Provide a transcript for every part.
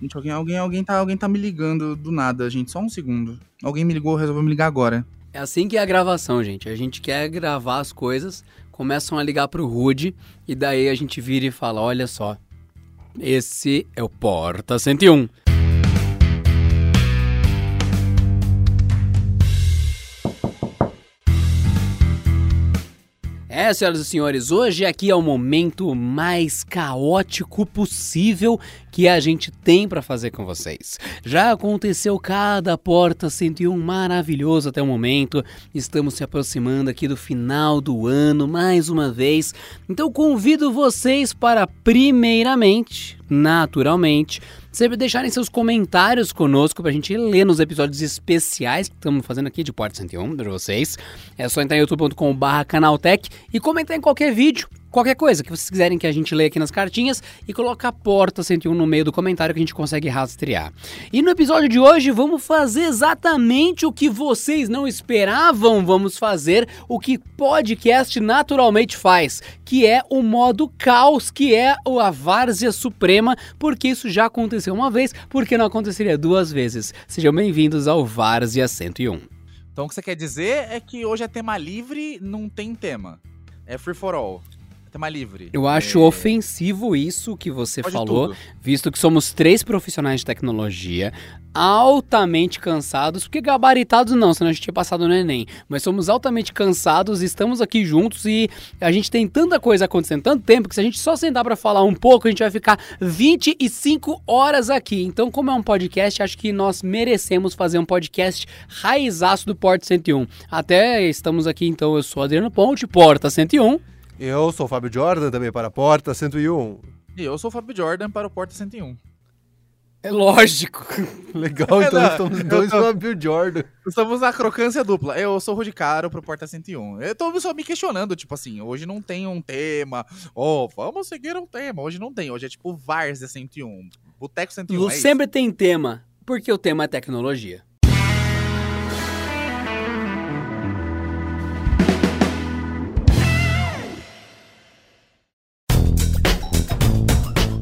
Gente, alguém, alguém, alguém, tá, alguém tá me ligando do nada, gente. Só um segundo. Alguém me ligou, resolveu me ligar agora. É assim que é a gravação, gente. A gente quer gravar as coisas, começam a ligar pro Rude e daí a gente vira e fala: olha só, esse é o Porta 101. É, senhoras e senhores, hoje aqui é o momento mais caótico possível que a gente tem para fazer com vocês. Já aconteceu cada Porta 101 maravilhoso até o momento. Estamos se aproximando aqui do final do ano mais uma vez. Então convido vocês para primeiramente, naturalmente, sempre deixarem seus comentários conosco pra gente ler nos episódios especiais que estamos fazendo aqui de Porta 101 para vocês. É só entrar em youtube.com/barra canaltech e comentar em qualquer vídeo qualquer coisa que vocês quiserem que a gente leia aqui nas cartinhas e colocar Porta 101 no meio do comentário que a gente consegue rastrear. E no episódio de hoje vamos fazer exatamente o que vocês não esperavam vamos fazer, o que podcast naturalmente faz, que é o modo caos, que é a várzea suprema, porque isso já aconteceu uma vez, porque não aconteceria duas vezes. Sejam bem-vindos ao Várzea 101. Então o que você quer dizer é que hoje é tema livre, não tem tema. É free for all. É tema livre. Eu acho é... ofensivo isso que você Pode falou, tudo. visto que somos três profissionais de tecnologia, altamente cansados, porque gabaritados não, senão a gente tinha passado no Enem, mas somos altamente cansados, estamos aqui juntos e a gente tem tanta coisa acontecendo, tanto tempo, que se a gente só sentar para falar um pouco, a gente vai ficar 25 horas aqui. Então, como é um podcast, acho que nós merecemos fazer um podcast raizaço do Porta 101. Até estamos aqui, então, eu sou Adriano Ponte, Porta 101. Eu sou o Fábio Jordan, também para a Porta 101. E eu sou o Fábio Jordan para o Porta 101. É lógico. Legal, então Não, estamos eu dois tô- Fábio Jordan. Estamos na crocância dupla. Eu sou o Rudy Caro pro Porta 101. Eu tô só me questionando, tipo assim, hoje não tem um tema. Oh, vamos seguir um tema. Hoje não tem. Hoje é tipo Várzea 101. Boteco 101. Lu é isso. sempre tem tema, porque o tema é tecnologia.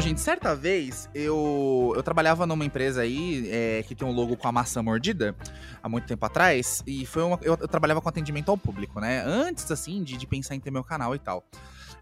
Gente, certa vez eu, eu trabalhava numa empresa aí é, que tem um logo com a maçã mordida há muito tempo atrás. E foi uma, eu, eu trabalhava com atendimento ao público, né? Antes, assim, de, de pensar em ter meu canal e tal.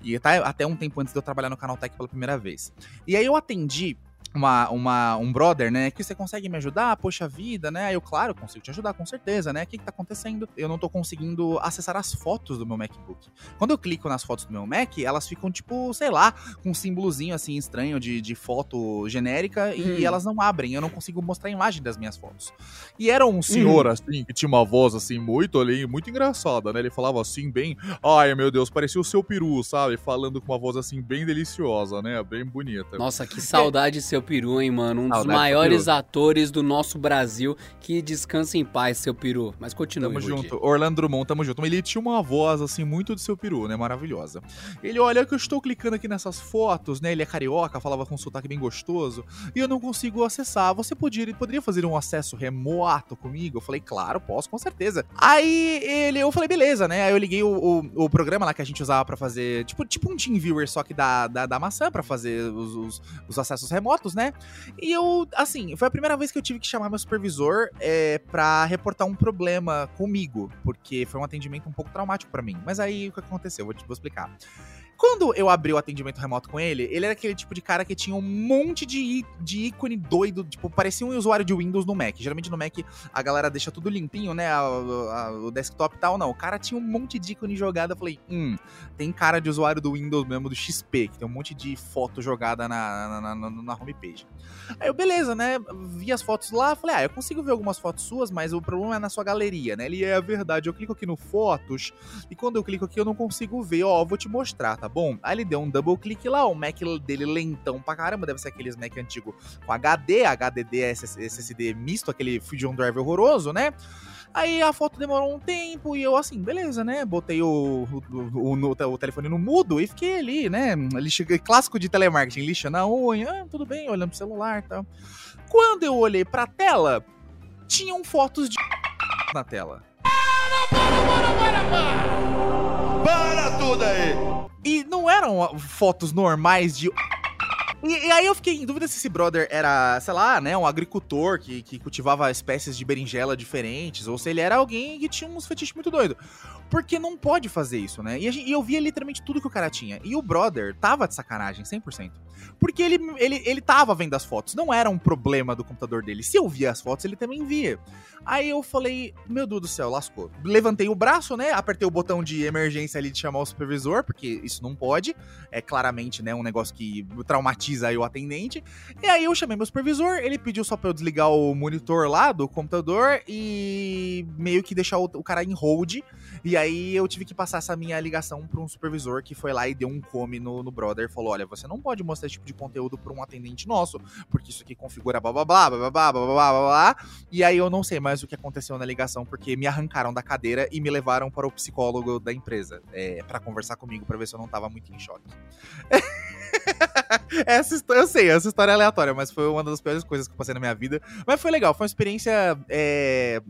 E tá, até um tempo antes de eu trabalhar no Canal Tech pela primeira vez. E aí eu atendi uma, uma, um brother, né? Que você consegue me ajudar? Poxa vida, né? Aí eu, claro, consigo te ajudar, com certeza, né? O que, que tá acontecendo? Eu não tô conseguindo acessar as fotos do meu MacBook. Quando eu clico nas fotos do meu Mac, elas ficam, tipo, sei lá, com um símbolozinho assim estranho de, de foto genérica Hum. e elas não abrem. Eu não consigo mostrar a imagem das minhas fotos. E era um senhor, assim, que tinha uma voz, assim, muito ali, muito engraçada, né? Ele falava assim, bem. Ai, meu Deus, parecia o seu peru, sabe? Falando com uma voz, assim, bem deliciosa, né? Bem bonita. Nossa, que saudade seu peru, hein, mano? Um dos Saudade do maiores peru. atores do nosso Brasil. Que descansa em paz, seu peru. Mas continue, Tamo junto. Orlando Drummond, tamo junto. Ele tinha uma voz, assim, muito do seu peru, né? Maravilhosa. Ele, olha que eu estou clicando aqui nessas fotos, né? Ele é carioca, falava com um sotaque bem gostoso. E eu não consigo acessar. Você poderia, poderia fazer um acesso remoto comigo? Eu falei, claro, posso, com certeza. Aí ele, eu falei, beleza, né? Aí eu liguei o, o, o programa lá que a gente usava pra fazer, tipo, tipo um TeamViewer, só que da, da, da maçã, pra fazer os, os, os acessos remotos, né? E eu, assim, foi a primeira vez que eu tive que chamar meu supervisor é, pra reportar um problema comigo, porque foi um atendimento um pouco traumático pra mim. Mas aí o que aconteceu? Vou te vou explicar. Quando eu abri o atendimento remoto com ele, ele era aquele tipo de cara que tinha um monte de, de ícone doido, tipo, parecia um usuário de Windows no Mac. Geralmente no Mac a galera deixa tudo limpinho, né? a- a- o desktop e tal, não. O cara tinha um monte de ícone jogado. Eu falei, hum, tem cara de usuário do Windows mesmo, do XP, que tem um monte de foto jogada na, na, na, na homepage. Aí eu, beleza, né? Vi as fotos lá, falei, ah, eu consigo ver algumas fotos suas, mas o problema é na sua galeria, né? Ele é a verdade. Eu clico aqui no Fotos e quando eu clico aqui eu não consigo ver, ó, vou te mostrar, tá bom? Aí ele deu um double clique lá, o Mac dele lentão pra caramba, deve ser aqueles Mac antigo com HD, HDD, SSD misto, aquele Fusion Drive horroroso, né? Aí a foto demorou um tempo e eu assim, beleza, né? Botei o, o, o, o, telefone no mudo e fiquei ali, né? Lixa, clássico de telemarketing, lixa na unha, ah, tudo bem, olhando pro celular e tal. Quando eu olhei pra tela, tinham fotos de na tela. Para tudo aí! E não eram fotos normais de e, e, aí eu fiquei em dúvida se esse brother era, sei lá, né, um agricultor que, que cultivava espécies de berinjela diferentes, ou se ele era alguém que tinha uns fetiches muito doidos. Porque não pode fazer isso, né? E, gente, e, eu via literalmente tudo que o cara tinha. E o brother tava de sacanagem, 100%. Porque ele, ele, ele tava vendo as fotos, não era um problema do computador dele. Se eu via as fotos, ele também via. Aí eu falei, meu Deus do céu, lascou. Levantei o braço, né? Apertei o botão de emergência ali de chamar o supervisor, porque isso não pode. É claramente, né, um negócio que traumatiza aí o atendente. E aí eu chamei meu supervisor, ele pediu só pra eu desligar o monitor lá do computador e meio que deixar o, o cara em hold. E aí eu tive que passar essa minha ligação pra um supervisor que foi lá e deu um come no, no brother. Falou: olha, você não pode mostrar esse tipo de conteúdo pra um atendente nosso, porque isso aqui configura blá blá blá blá blá blá blá blá blá. E aí eu não sei mais o que aconteceu na ligação, porque me arrancaram da cadeira e me levaram para o psicólogo da empresa. É, para conversar comigo, pra ver se eu não tava muito em choque. essa eu sei, essa história é aleatória, mas foi uma das piores coisas que eu passei na minha vida. Mas foi legal, foi uma experiência é,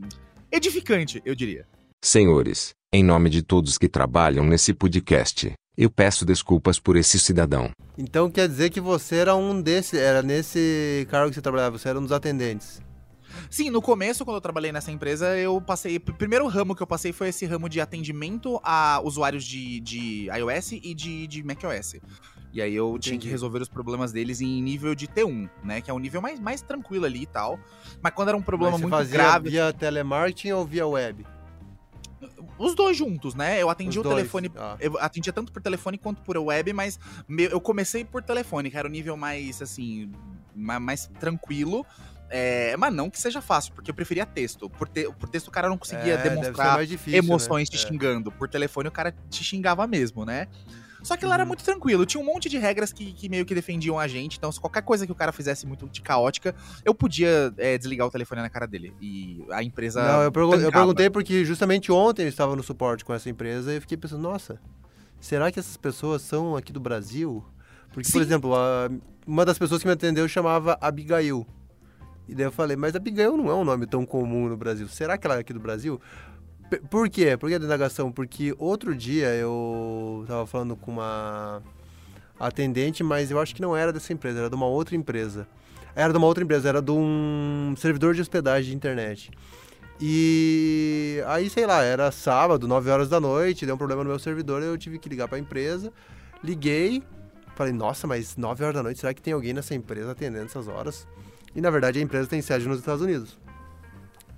edificante, eu diria. Senhores, em nome de todos que trabalham nesse podcast, eu peço desculpas por esse cidadão. Então quer dizer que você era um desse, era nesse cargo que você trabalhava, você era um dos atendentes. Sim, no começo, quando eu trabalhei nessa empresa, eu passei. O primeiro ramo que eu passei foi esse ramo de atendimento a usuários de, de iOS e de, de macOS. E aí eu Entendi. tinha que resolver os problemas deles em nível de T1, né? Que é um nível mais, mais tranquilo ali e tal. Mas quando era um problema Mas você muito fazia grave. Via telemarketing ou via web? Os dois juntos, né? Eu atendi os o dois. telefone. Ah. Eu atendia tanto por telefone quanto por web, mas eu comecei por telefone, que era o nível mais, assim, mais tranquilo. É, mas não que seja fácil, porque eu preferia texto. Por, te, por texto o cara não conseguia é, demonstrar difícil, emoções né? te é. xingando. Por telefone o cara te xingava mesmo, né? Só que lá era uhum. muito tranquilo. Tinha um monte de regras que, que, meio que defendiam a gente. Então, se qualquer coisa que o cara fizesse muito de caótica, eu podia é, desligar o telefone na cara dele. E a empresa. Não, eu, pergun eu perguntei porque justamente ontem eu estava no suporte com essa empresa e eu fiquei pensando, nossa, será que essas pessoas são aqui do Brasil? Porque, Sim. por exemplo, a, uma das pessoas que me atendeu chamava Abigail. E daí eu falei, mas Abigail não é um nome tão comum no Brasil. Será que ela é aqui do Brasil? Por quê? Por que a indagação? Porque outro dia eu tava falando com uma atendente, mas eu acho que não era dessa empresa, era de uma outra empresa. Era de uma outra empresa, era de um servidor de hospedagem de internet. E aí, sei lá, era sábado, 9 horas da noite, deu um problema no meu servidor, eu tive que ligar para a empresa. Liguei, falei, nossa, mas 9 horas da noite, será que tem alguém nessa empresa atendendo essas horas? E na verdade a empresa tem sede nos Estados Unidos.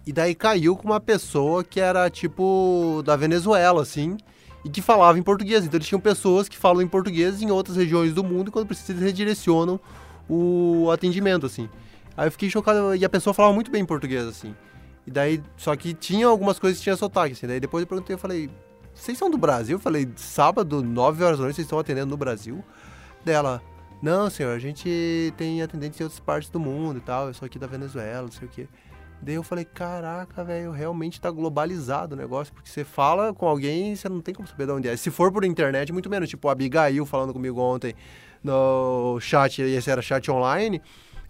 E daí caiu com uma pessoa que era tipo da Venezuela, assim, e que falava em português. Então eles tinham pessoas que falam em português em outras regiões do mundo e quando precisa eles redirecionam o atendimento, assim. Aí eu fiquei chocado, e a pessoa falava muito bem em português, assim. E daí, só que tinha algumas coisas que tinha sotaque, assim. Daí depois eu perguntei, eu falei, vocês são do Brasil? Eu falei, sábado, 9 horas da noite, vocês estão atendendo no Brasil? Dela, não, senhor, a gente tem atendentes em outras partes do mundo e tal, eu sou aqui da Venezuela, não sei o quê. Daí eu falei, caraca, velho, realmente tá globalizado o negócio, porque você fala com alguém e você não tem como saber de onde é. Se for por internet, muito menos. Tipo, a Abigail falando comigo ontem no chat, e esse era chat online,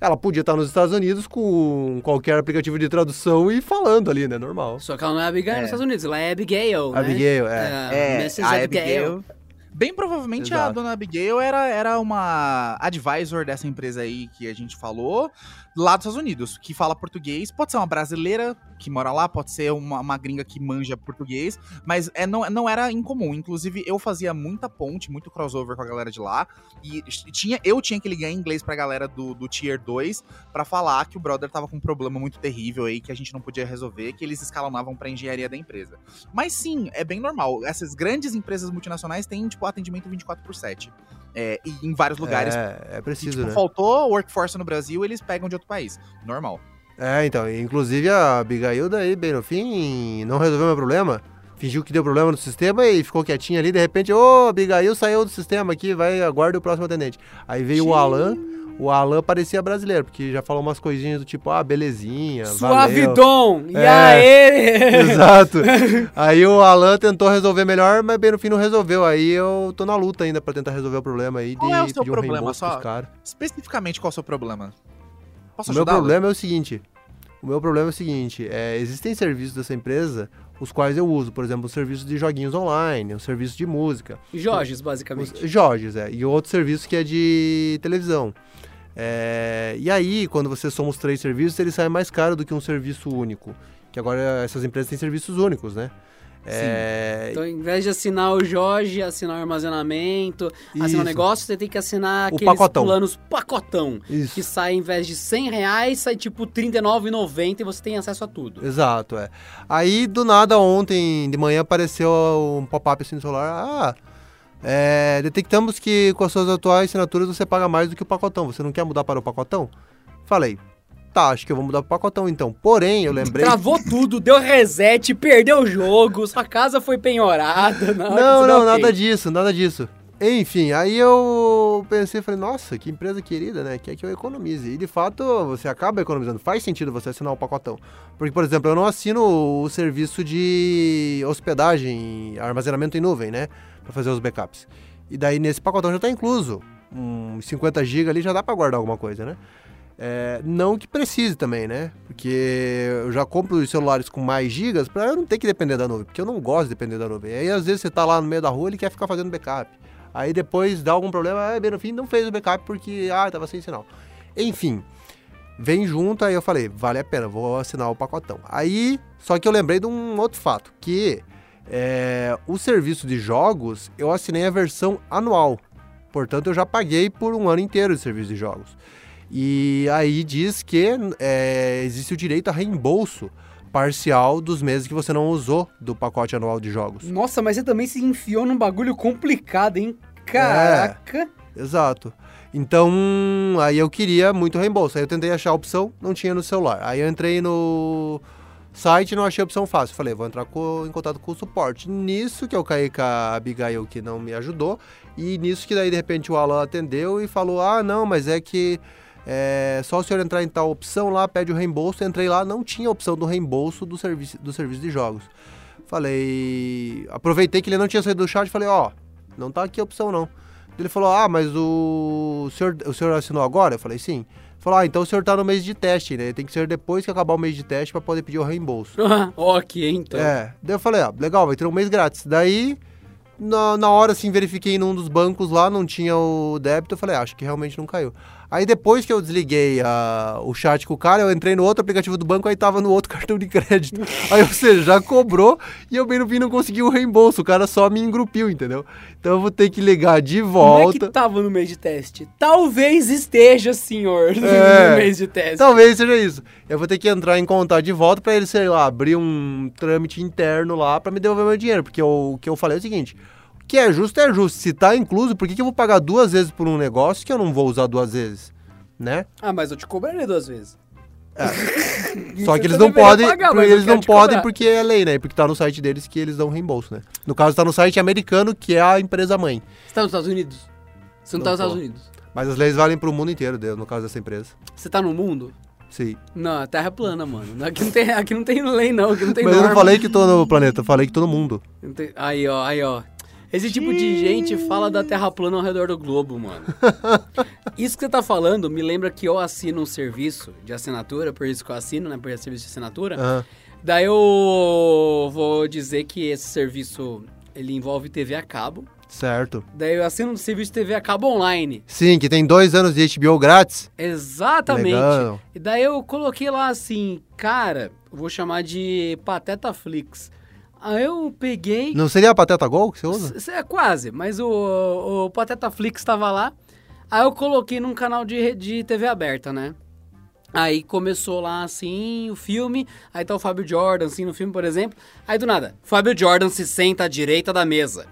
ela podia estar nos Estados Unidos com qualquer aplicativo de tradução e falando ali, né? Normal. Só que ela não é Abigail é. nos Estados Unidos, ela é Abigail, né? Abigail, é. É, é a Abigail Bem provavelmente Exato. a dona Abigail era, era uma advisor dessa empresa aí que a gente falou, lá dos Estados Unidos, que fala português. Pode ser uma brasileira que mora lá, pode ser uma, uma gringa que manja português, mas é, não, não era incomum. Inclusive, eu fazia muita ponte, muito crossover com a galera de lá, e tinha, eu tinha que ligar em inglês pra galera do, do Tier 2 para falar que o brother tava com um problema muito terrível aí, que a gente não podia resolver, que eles escalonavam pra engenharia da empresa. Mas sim, é bem normal. Essas grandes empresas multinacionais têm, tipo, atendimento 24 por 7. É, e em vários lugares. É, é preciso, tipo, né? faltou workforce no Brasil, eles pegam de outro país. Normal. É, então, inclusive a Abigail daí, bem no fim, não resolveu meu problema. Fingiu que deu problema no sistema e ficou quietinha ali, de repente, ô, oh, Abigail saiu do sistema aqui, vai, aguarda o próximo atendente. Aí veio Sim. o Alan, o Alan parecia brasileiro, porque já falou umas coisinhas do tipo, ah, belezinha, valeu. Suavidon! E É. aê! Exato. Aí o Alan tentou resolver melhor, mas bem no fim não resolveu. Aí eu tô na luta ainda pra tentar resolver o problema aí de Qual é o seu pedir um problema? Só-. Especificamente, qual é o seu problema? Posso O meu problema é o seguinte. O meu problema é o seguinte, é, existem serviços dessa empresa os quais eu uso, por exemplo, o serviço de joguinhos online, o serviço de música, Jorges, os, basicamente. Jorges, é, e outro serviço que é de televisão. É, e aí, quando você soma os três serviços, ele sai mais caro do que um serviço único. Que agora essas empresas têm serviços únicos, né? É, Então, ao invés de assinar o Jorge, assinar o armazenamento, assinar Isso. o negócio, você tem que assinar O aqueles pacotão. planos pacotão. Isso. Que sai, ao invés de 100 reais, sai tipo R$39,90 e você tem acesso a tudo. Exato, é. Aí, do nada, ontem de manhã apareceu um pop-up assim no celular. Ah, é, detectamos que com as suas atuais assinaturas você paga mais do que o pacotão. Você não quer mudar para o pacotão? Falei, tá, acho que eu vou mudar para o pacotão então. Porém, eu lembrei. Travou tudo, deu reset, perdeu o jogo, sua casa foi penhorada. Não, não, ok. nada disso, nada disso. Enfim, aí eu pensei, falei, nossa, que empresa querida, né? Quer que eu economize. E de fato, você acaba economizando. Faz sentido você assinar o pacotão. Porque, por exemplo, eu não assino o serviço de hospedagem, armazenamento em nuvem, né? Pra fazer os backups. E daí nesse pacotão já tá incluso. Uns 50 GB ali já dá pra guardar alguma coisa, né? É, não que precise também, né? Porque eu já compro os celulares com mais gigas pra eu não ter que depender da nuvem, porque eu não gosto de depender da nuvem. Aí às vezes você tá lá no meio da rua ele quer ficar fazendo backup. Aí depois dá algum problema, ah, bem no fim não fez o backup porque ah, tava sem sinal. Enfim, vem junto, aí eu falei, vale a pena, vou assinar o pacotão. Aí, só que eu lembrei de um outro fato, que é, o serviço de jogos, eu assinei a versão anual. Portanto, eu já paguei por um ano inteiro de serviço de jogos. E aí diz que é, existe o direito a reembolso parcial dos meses que você não usou do pacote anual de jogos. Nossa, mas você também se enfiou num bagulho complicado, hein? Caraca! Exato. Então, aí eu queria muito reembolso. Aí eu tentei achar a opção, não tinha no celular. Aí eu entrei no site e não achei a opção fácil. Falei, vou entrar co- em contato com o suporte. Nisso que eu caí com a Abigail que não me ajudou. E nisso que daí de repente o Alan atendeu e falou: Ah, não, mas é que é só o senhor entrar em tal opção lá, pede o reembolso. Entrei lá, não tinha opção do reembolso do serviço, do serviço de jogos. Falei. Aproveitei que ele não tinha saído do chat e falei: Ó, não tá aqui a opção não. Ele falou: Ah, mas o senhor, o senhor assinou agora? Eu falei: Sim. Falou: Ah, então o senhor tá no mês de teste, né? Tem que ser depois que acabar o mês de teste pra poder pedir o reembolso. ok, então. É. Daí eu falei: Ah, legal, vai ter um mês grátis. Daí, na, na hora, assim, verifiquei num dos bancos lá, não tinha o débito. Eu falei: ah, Acho que realmente não caiu. Aí depois que eu desliguei a- o chat com o cara, eu entrei no outro aplicativo do banco, aí tava no outro cartão de crédito. Aí, ou seja, já cobrou e eu bem no fim não consegui o reembolso. O cara só me engrupiu, entendeu? Então eu vou ter que ligar de Como é volta. que tava no mês de teste? Talvez esteja, senhor, É. no mês de teste. Talvez seja isso. Eu vou ter que entrar em contato de volta pra ele, sei lá, abrir um trâmite interno lá pra me devolver meu dinheiro. Porque eu- o que eu falei é o seguinte: que é justo é justo. Se tá incluso, por que, que eu vou pagar duas vezes por um negócio que eu não vou usar duas vezes? Né? Ah, mas eu te cobraria duas vezes. Só Você que eles não podem. pagar, eu eles não podem cobrar. porque é lei, né? Porque tá no site deles que eles dão reembolso, né? No caso, tá no site americano, que é a empresa mãe. Você tá nos Estados Unidos? Você não, Não tá nos tô. Estados Unidos. Mas as leis valem pro mundo inteiro, no caso dessa empresa. Você tá no mundo? Sim. Não, a Terra é plana, mano. Aqui não tem, aqui não tem lei, não. Aqui não tem Mas eu norma. não falei que tô no planeta, eu falei que tô no mundo. Aí, ó, aí, ó. Esse tipo de gente fala da Terra plana ao redor do globo, mano. Isso que você tá falando me lembra que eu assino um serviço de assinatura, por isso que eu assino, né? Por esse serviço de assinatura. Aham. Daí eu vou dizer que esse serviço, ele envolve TV a cabo. Certo. Daí eu assino um serviço de TV a cabo online. Sim, que tem dois anos de HBO grátis. Exatamente. Legal. E daí eu coloquei lá assim, cara, vou chamar de Pateta Flix. Aí eu peguei. Não seria a Pateta Gol que você usa? É quase, mas o, o Pateta Flix tava lá. Aí eu coloquei num canal de, de TV aberta, né? Aí começou lá assim o filme, aí tá o Fábio Jordan assim no filme, por exemplo. Aí do nada, Fábio Jordan se senta à direita da mesa.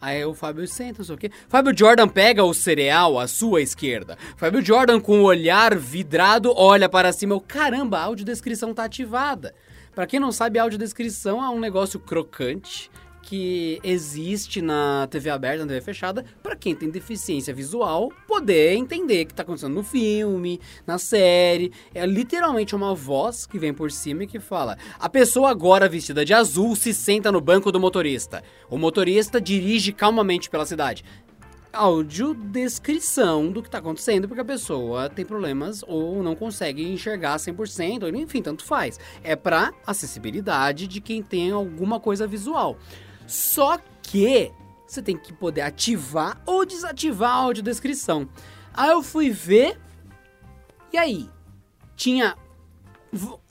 Aí o Fábio senta, não sei o quê. Fábio Jordan pega o cereal à sua esquerda. Fábio Jordan com o olhar vidrado olha para cima. Eu, caramba, a audiodescrição tá ativada. Pra quem não sabe, a audiodescrição é um negócio crocante que existe na TV aberta, na TV fechada, para quem tem deficiência visual poder entender o que tá acontecendo no filme, na série. É literalmente uma voz que vem por cima e que fala: a pessoa agora vestida de azul se senta no banco do motorista. O motorista dirige calmamente pela cidade audiodescrição do que está acontecendo, porque a pessoa tem problemas ou não consegue enxergar 100%, ou enfim, tanto faz. É para acessibilidade de quem tem alguma coisa visual. Só que você tem que poder ativar ou desativar a audiodescrição. Aí eu fui ver, e aí? Tinha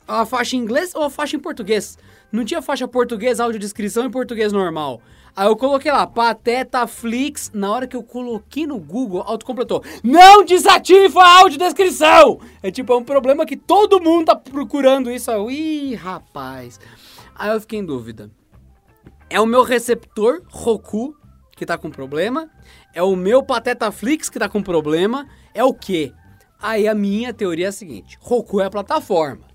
a faixa em inglês ou a faixa em português? Não tinha faixa português, audiodescrição em português normal. Aí eu coloquei lá, Pateta Flix. Na hora que eu coloquei no Google, autocompletou. Não desativa a audiodescrição! É tipo, é um problema que todo mundo tá procurando isso. Eu, Ih, rapaz. Aí eu fiquei em dúvida. É o meu receptor Roku que tá com problema? É o meu Pateta Flix que tá com problema? É o quê? Aí a minha teoria é a seguinte: Roku é a plataforma.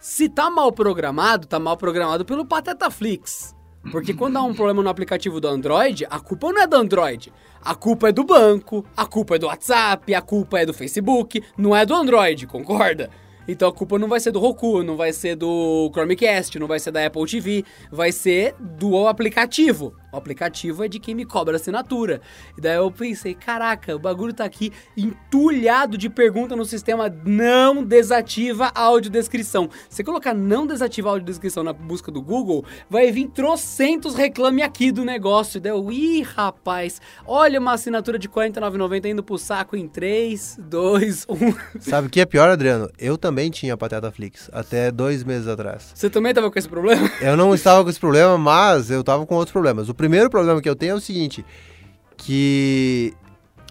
Se tá mal programado, tá mal programado pelo Pateta Flix. Porque quando há um problema no aplicativo do Android, a culpa não é do Android. A culpa é do banco, a culpa é do WhatsApp, a culpa é do Facebook, não é do Android, concorda? Então a culpa não vai ser do Roku, não vai ser do Chromecast, não vai ser da Apple TV, vai ser do aplicativo. O aplicativo é de quem me cobra assinatura. E daí eu pensei, caraca, o bagulho tá aqui entulhado de pergunta no sistema não desativa a audiodescrição. Você colocar não desativa a audiodescrição na busca do Google, vai vir trocentos reclame aqui do negócio. E daí eu, ih, rapaz, olha uma assinatura de R$ 49,90 indo pro saco em 3, 2, 1. Sabe o que é pior, Adriano? Eu também tinha Pateta Flix, até dois meses atrás. Você também tava com esse problema? Eu não estava com esse problema, mas eu tava com outros problemas. O primeiro problema que eu tenho é o seguinte, que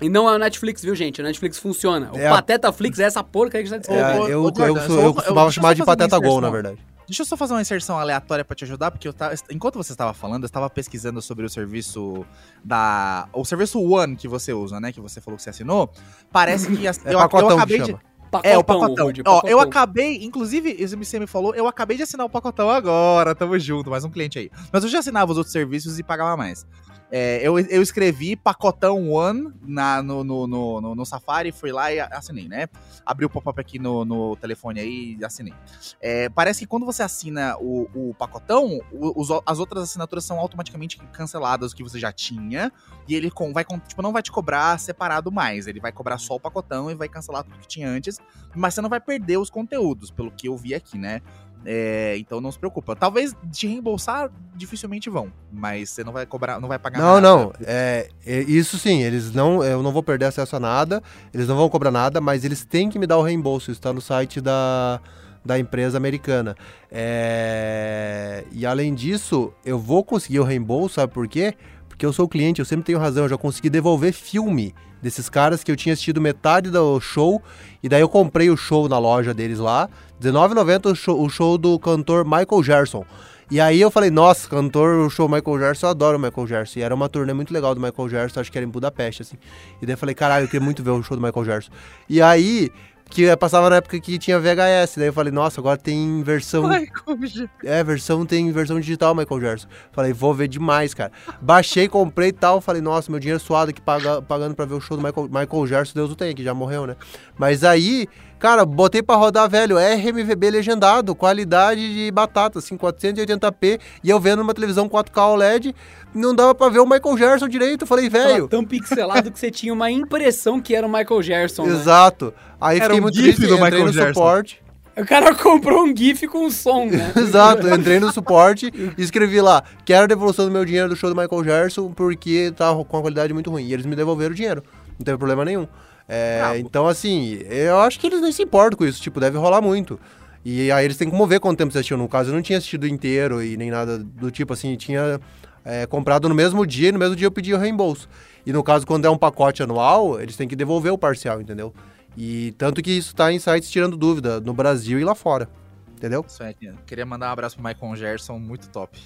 e não é o Netflix, viu, gente? O Netflix funciona. O É a- Pateta Flix é essa porca que a gente tá é, descobrindo. ô, eu, eu, eu, só- eu eu- costumava chamar de Pateta Gol, na verdade. Deixa eu só fazer uma inserção aleatória pra te ajudar, porque eu tava, enquanto você estava falando, eu estava pesquisando sobre o serviço da. O serviço One que você usa, né? Que você falou que você assinou. Parece que. as- É eu, eu que acabei de. Chama. É, o Pacotão, pacotão. Rudy, Ó, eu pacotão. acabei, inclusive, você me falou, eu acabei de assinar o pacotão agora, tamo junto, mais um cliente aí. Mas eu já assinava os outros serviços e pagava mais. É, eu, eu escrevi pacotão One na, no, no, no, no- Safari, fui lá e assinei, né? Abri o pop-up aqui no, no telefone aí e assinei. É, parece que quando você assina o, o pacotão, os- as outras assinaturas são automaticamente canceladas, o que você já tinha, e ele com, vai, tipo, não vai te cobrar separado mais. Ele vai cobrar só o pacotão e vai cancelar tudo que tinha antes, mas você não vai perder os conteúdos, pelo que eu vi aqui, né? É, então não se preocupa. Talvez te reembolsar dificilmente vão, mas você não vai cobrar, não vai pagar Não, nada. não. É, é, isso sim, eles não. Eu não vou perder acesso a nada, eles não vão cobrar nada, mas eles têm que me dar o reembolso. Isso está no site da, da empresa americana. É, e além disso, eu vou conseguir o reembolso, sabe por quê? Porque eu sou cliente, eu sempre tenho razão, eu já consegui devolver filme desses caras que eu tinha assistido metade do show, e daí eu comprei o show na loja deles lá, R$19,90 o show, o show do cantor Michael Gerson. E aí eu falei, nossa, cantor, o show Michael Gerson, eu adoro o Michael Gerson. E era uma turnê muito legal do Michael Gerson, acho que era em Budapeste, assim. E daí eu falei, caralho, eu queria muito ver o show do Michael Gerson. E aí, que passava na época que tinha VHS, daí eu falei, nossa, agora tem versão... Já- É, versão tem versão digital, Michael Gerson. Falei, vou ver demais, cara. Baixei, comprei e tal. Falei, nossa, meu dinheiro suado aqui paga- pagando pra ver o show do Michael, Michael Gerson, Deus o tem, que já morreu, né? Mas aí, cara, botei pra rodar, velho, RMVB legendado, qualidade de batata, assim, 480p. E eu vendo numa televisão 4K OLED, não dava pra ver o Michael Gerson direito. Falei, velho. tão pixelado que você tinha uma impressão que era o Michael Gerson, né? Exato. Aí Era fiquei um muito gif triste, do entrei Michael no Gerson. suporte. O cara comprou um GIF com som, né? Exato, eu entrei no suporte e escrevi lá, quero a devolução do meu dinheiro do show do Michael Gerson porque tá com uma qualidade muito ruim. E eles me devolveram o dinheiro, não teve problema nenhum. É, então, assim, eu acho que eles nem se importam com isso, tipo, deve rolar muito. E aí eles têm como ver quanto tempo você assistiu. No caso, eu não tinha assistido inteiro e nem nada do tipo, assim, tinha é, comprado no mesmo dia e no mesmo dia eu pedi o reembolso. E no caso, quando é um pacote anual, eles têm que devolver o parcial, entendeu? E tanto que isso tá em sites tirando dúvida, no Brasil e lá fora. Entendeu? Isso aí, queria mandar um abraço pro Michael Gerson, muito top.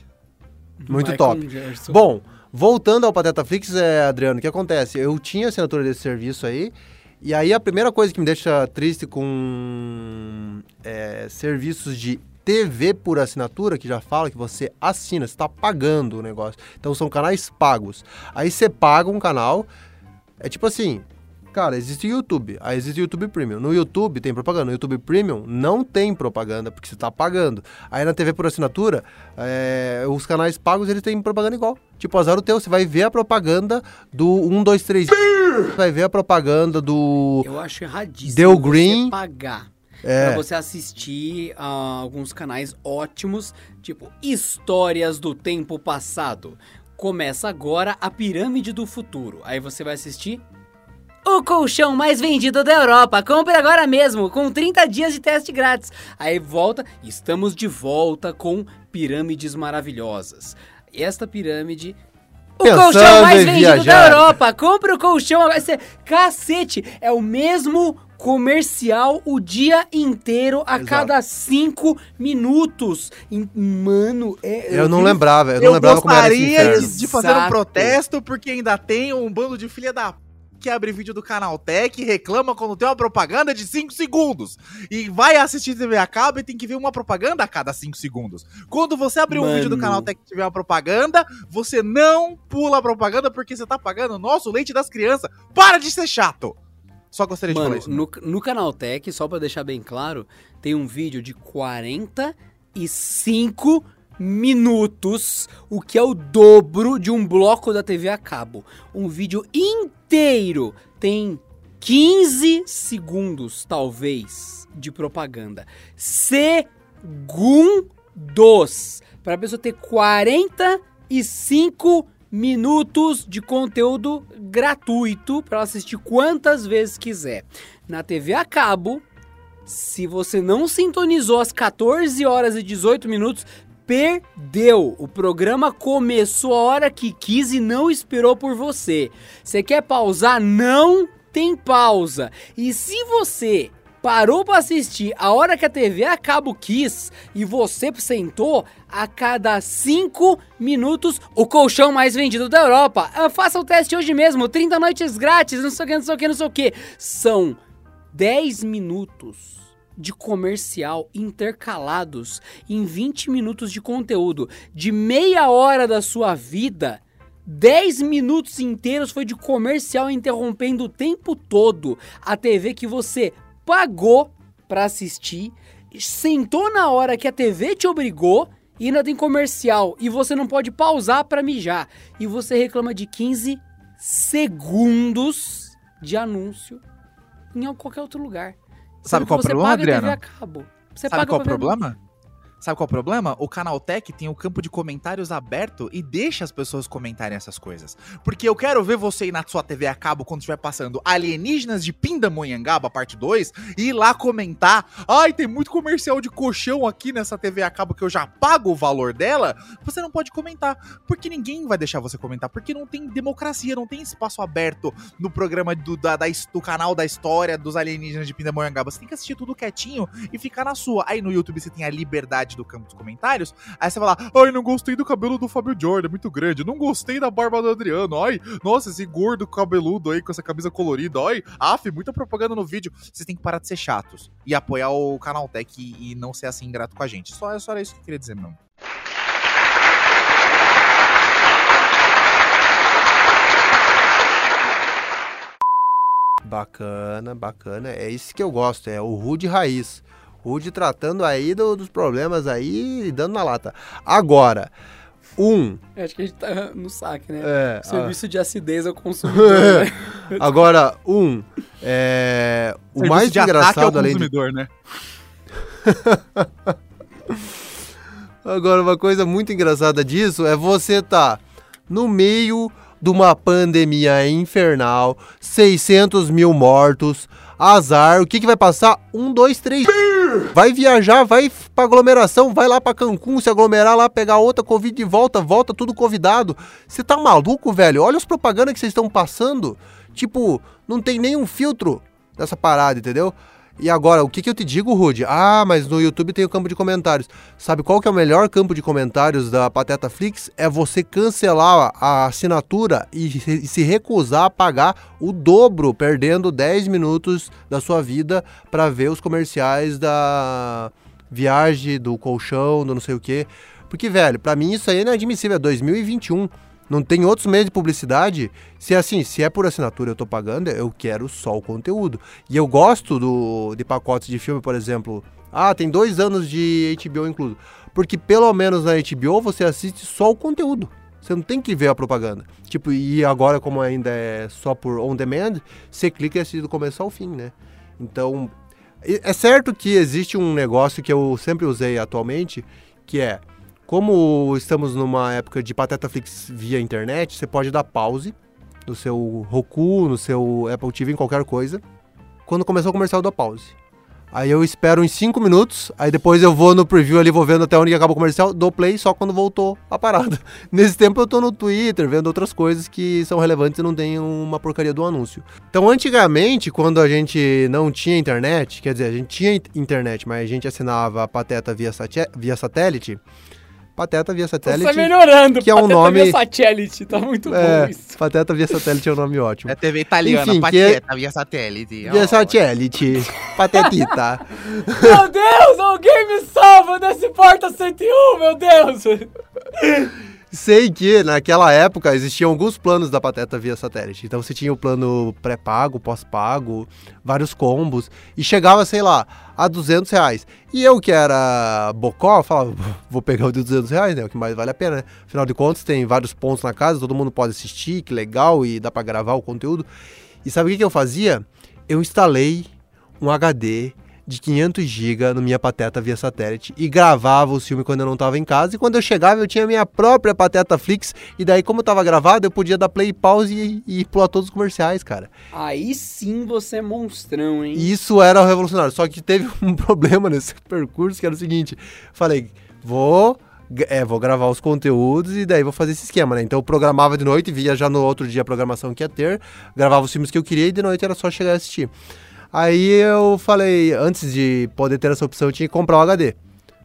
Muito Michael top. Gerson. Bom, voltando ao Pateta Flix, é, Adriano, o que acontece? Eu tinha assinatura desse serviço aí, e aí a primeira coisa que me deixa triste com é, serviços de TV por assinatura, que já fala que você assina, você está pagando o negócio. Então são canais pagos. Aí você paga um canal, é tipo assim, cara, existe o YouTube, aí existe o YouTube Premium. No YouTube tem propaganda, no YouTube Premium não tem propaganda, porque você está pagando. Aí na TV por assinatura, é, os canais pagos eles têm propaganda igual. Tipo, azar o teu, você vai ver a propaganda do 1, 2, 3. Vai ver a propaganda do. Eu acho erradíssimo Deu você green. pagar É. pra você assistir a alguns canais ótimos, tipo Histórias do Tempo Passado. Começa agora a Pirâmide do Futuro. Aí você vai assistir o colchão mais vendido da Europa. Compre agora mesmo, com 30 dias de teste grátis. Aí volta, estamos de volta com pirâmides maravilhosas. Esta pirâmide. O Pensando colchão mais vendido da viajar. Europa. Compre o colchão agora. Cacete, é o mesmo comercial o dia inteiro, a Exato. cada cinco minutos. Mano, é. Eu não vi- lembrava, eu não Eu lembrava como era esse gostaria de, de fazer um protesto, porque ainda tem um bando de filha da que abre vídeo do Canaltech e reclama quando tem uma propaganda de 5 segundos. E vai assistir TV a cabo e tem que ver uma propaganda a cada 5 segundos. Quando você abrir um Mano. vídeo do Canaltech e tiver uma propaganda, você não pula a propaganda porque você tá pagando o nosso leite das crianças. Para de ser chato! Só gostaria de Mano, falar isso. no, no Canaltech, só pra deixar bem claro, tem um vídeo de 45 minutos, o que é o dobro de um bloco da TV a cabo. Um vídeo inteiro tem 15 segundos, talvez, de propaganda. Segundos! Pra pessoa ter 45 minutos de conteúdo gratuito para assistir quantas vezes quiser. Na TV a cabo, se você não sintonizou às 14 horas e 18 minutos, perdeu. O programa começou a hora que quis e não esperou por você. Você quer pausar? Não tem pausa. E se você parou para assistir a hora que a TV a cabo quis e você sentou a cada 5 minutos o colchão mais vendido da Europa. Ah, Faça o teste hoje mesmo, 30 noites grátis, não sei o que, não sei o que, não sei o que. São 10 minutos de comercial intercalados em 20 minutos de conteúdo. De meia hora da sua vida, 10 minutos inteiros foi de comercial interrompendo o tempo todo a TV que você pagou pra assistir, sentou na hora que a TV te obrigou e ainda tem comercial e você não pode pausar pra mijar e você reclama de 15 segundos de anúncio em qualquer outro lugar. Sabe qual é o problema, Adriano? Sabe qual é o problema? Sabe qual é o problema? O Canaltech tem o campo de comentários aberto e deixa as pessoas comentarem essas coisas. Porque eu quero ver você ir na sua TV a cabo quando estiver passando Alienígenas de Pindamonhangaba, parte 2, e ir lá comentar. Ai, tem muito comercial de colchão aqui nessa TV a cabo que eu já pago o valor dela. Você não pode comentar. Porque ninguém vai deixar você comentar. Porque não tem democracia, não tem espaço aberto no programa do, da, da do canal da história dos alienígenas de Pindamonhangaba. Você tem que assistir tudo quietinho e ficar na sua. Aí no YouTube você tem a liberdade do campo dos comentários. Aí você lá, ai, não gostei do cabelo do Fábio Jordan, é muito grande. Não gostei da barba do Adriano. Ai, nossa, esse gordo cabeludo aí com essa camisa colorida. Ai, af, muita propaganda no vídeo. Vocês têm que parar de ser chatos e apoiar o Canaltech e, e não ser assim ingrato com a gente. Só, só era isso que eu queria dizer mesmo. Bacana, bacana. É isso que eu gosto, é o Rude Raiz. Rude tratando aí do- dos problemas aí e dando na lata. Agora, um. Acho que a gente tá no saque, né? É, Serviço de acidez ao consumidor. né? agora, um. É, o Serviço mais de engraçado, além de consumidor, né? Agora, uma coisa muito engraçada disso é você tá no meio de uma pandemia infernal, 600 mil mortos, azar, o que que vai passar? Um, dois, três. Vai viajar, vai pra aglomeração, vai lá pra Cancún, se aglomerar lá, pegar outra Covid de volta, volta tudo convidado. Você tá maluco, velho? Olha as propagandas que vocês estão passando. Tipo, não tem nenhum filtro nessa parada, entendeu? E agora, o que, que eu te digo, Rude? Ah, mas no YouTube tem o campo de comentários. Sabe qual que é o melhor campo de comentários da Pateta Flix? É você cancelar a assinatura e, se- recusar a pagar o dobro, perdendo 10 minutos da sua vida para ver os comerciais da viagem, do colchão, do não sei o quê. Porque, velho, pra mim isso aí é inadmissível, é 2021. Não tem outros meios de publicidade. Se é assim, se é por assinatura eu tô pagando, eu quero só o conteúdo. E eu gosto do, de pacotes de filme, por exemplo. Ah, tem dois anos de HBO incluso. Porque pelo menos na HBO você assiste só o conteúdo. Você não tem que ver a propaganda. Tipo, e agora, como ainda é só por on demand, você clica e assiste do começo ao fim, né? Então, é certo que existe um negócio que eu sempre usei atualmente, que é como estamos numa época de Patetaflix via internet, você pode dar pause no seu Roku, no seu Apple TV, em qualquer coisa. Quando começar o comercial, eu dou pause. Aí eu espero uns 5 minutos, aí depois eu vou no preview ali, vou vendo até onde acaba o comercial, dou play só quando voltou a parada. Nesse tempo eu tô no Twitter, vendo outras coisas que são relevantes e não tem uma porcaria do anúncio. Então antigamente, quando a gente não tinha internet, quer dizer, a gente tinha in- internet, mas a gente assinava a Pateta via, via satélite, Pateta via satélite... Tá melhorando, que é um Pateta nome- via satélite, tá muito É, bom isso. Pateta via satélite é um nome ótimo. É TV italiana, Enfim, que- pateta, via satélite. Via Ó, satélite, patetita. Meu Deus, alguém me salva desse porta 101, meu Deus. Sei que naquela época existiam alguns planos da Pateta via satélite. Então você tinha o plano pré-pago, pós-pago, vários combos. E chegava, sei lá, a 200 reais. E eu que era bocó, falava, vou pegar o de 200 reais, né? O que mais vale a pena, né? Afinal de contas, tem vários pontos na casa, todo mundo pode assistir, que legal, e dá pra gravar o conteúdo. E sabe o que, que eu fazia? Eu instalei um HD de 500 GB no minha Pateta via satélite e gravava o filme quando eu não estava em casa. E quando eu chegava, eu tinha minha própria Pateta Flix. E daí, como estava gravado, eu podia dar play, pause e, e pular todos os comerciais, cara. Aí sim você é monstrão, hein? Isso era o revolucionário. Só que teve um problema nesse percurso, que era o seguinte: falei, vou. É, vou gravar os conteúdos e daí vou fazer esse esquema, né? Então eu programava de noite, via já no outro dia a programação que ia ter, gravava os filmes que eu queria e de noite era só chegar e assistir. Aí eu falei, antes de poder ter essa opção, eu tinha que comprar um HD.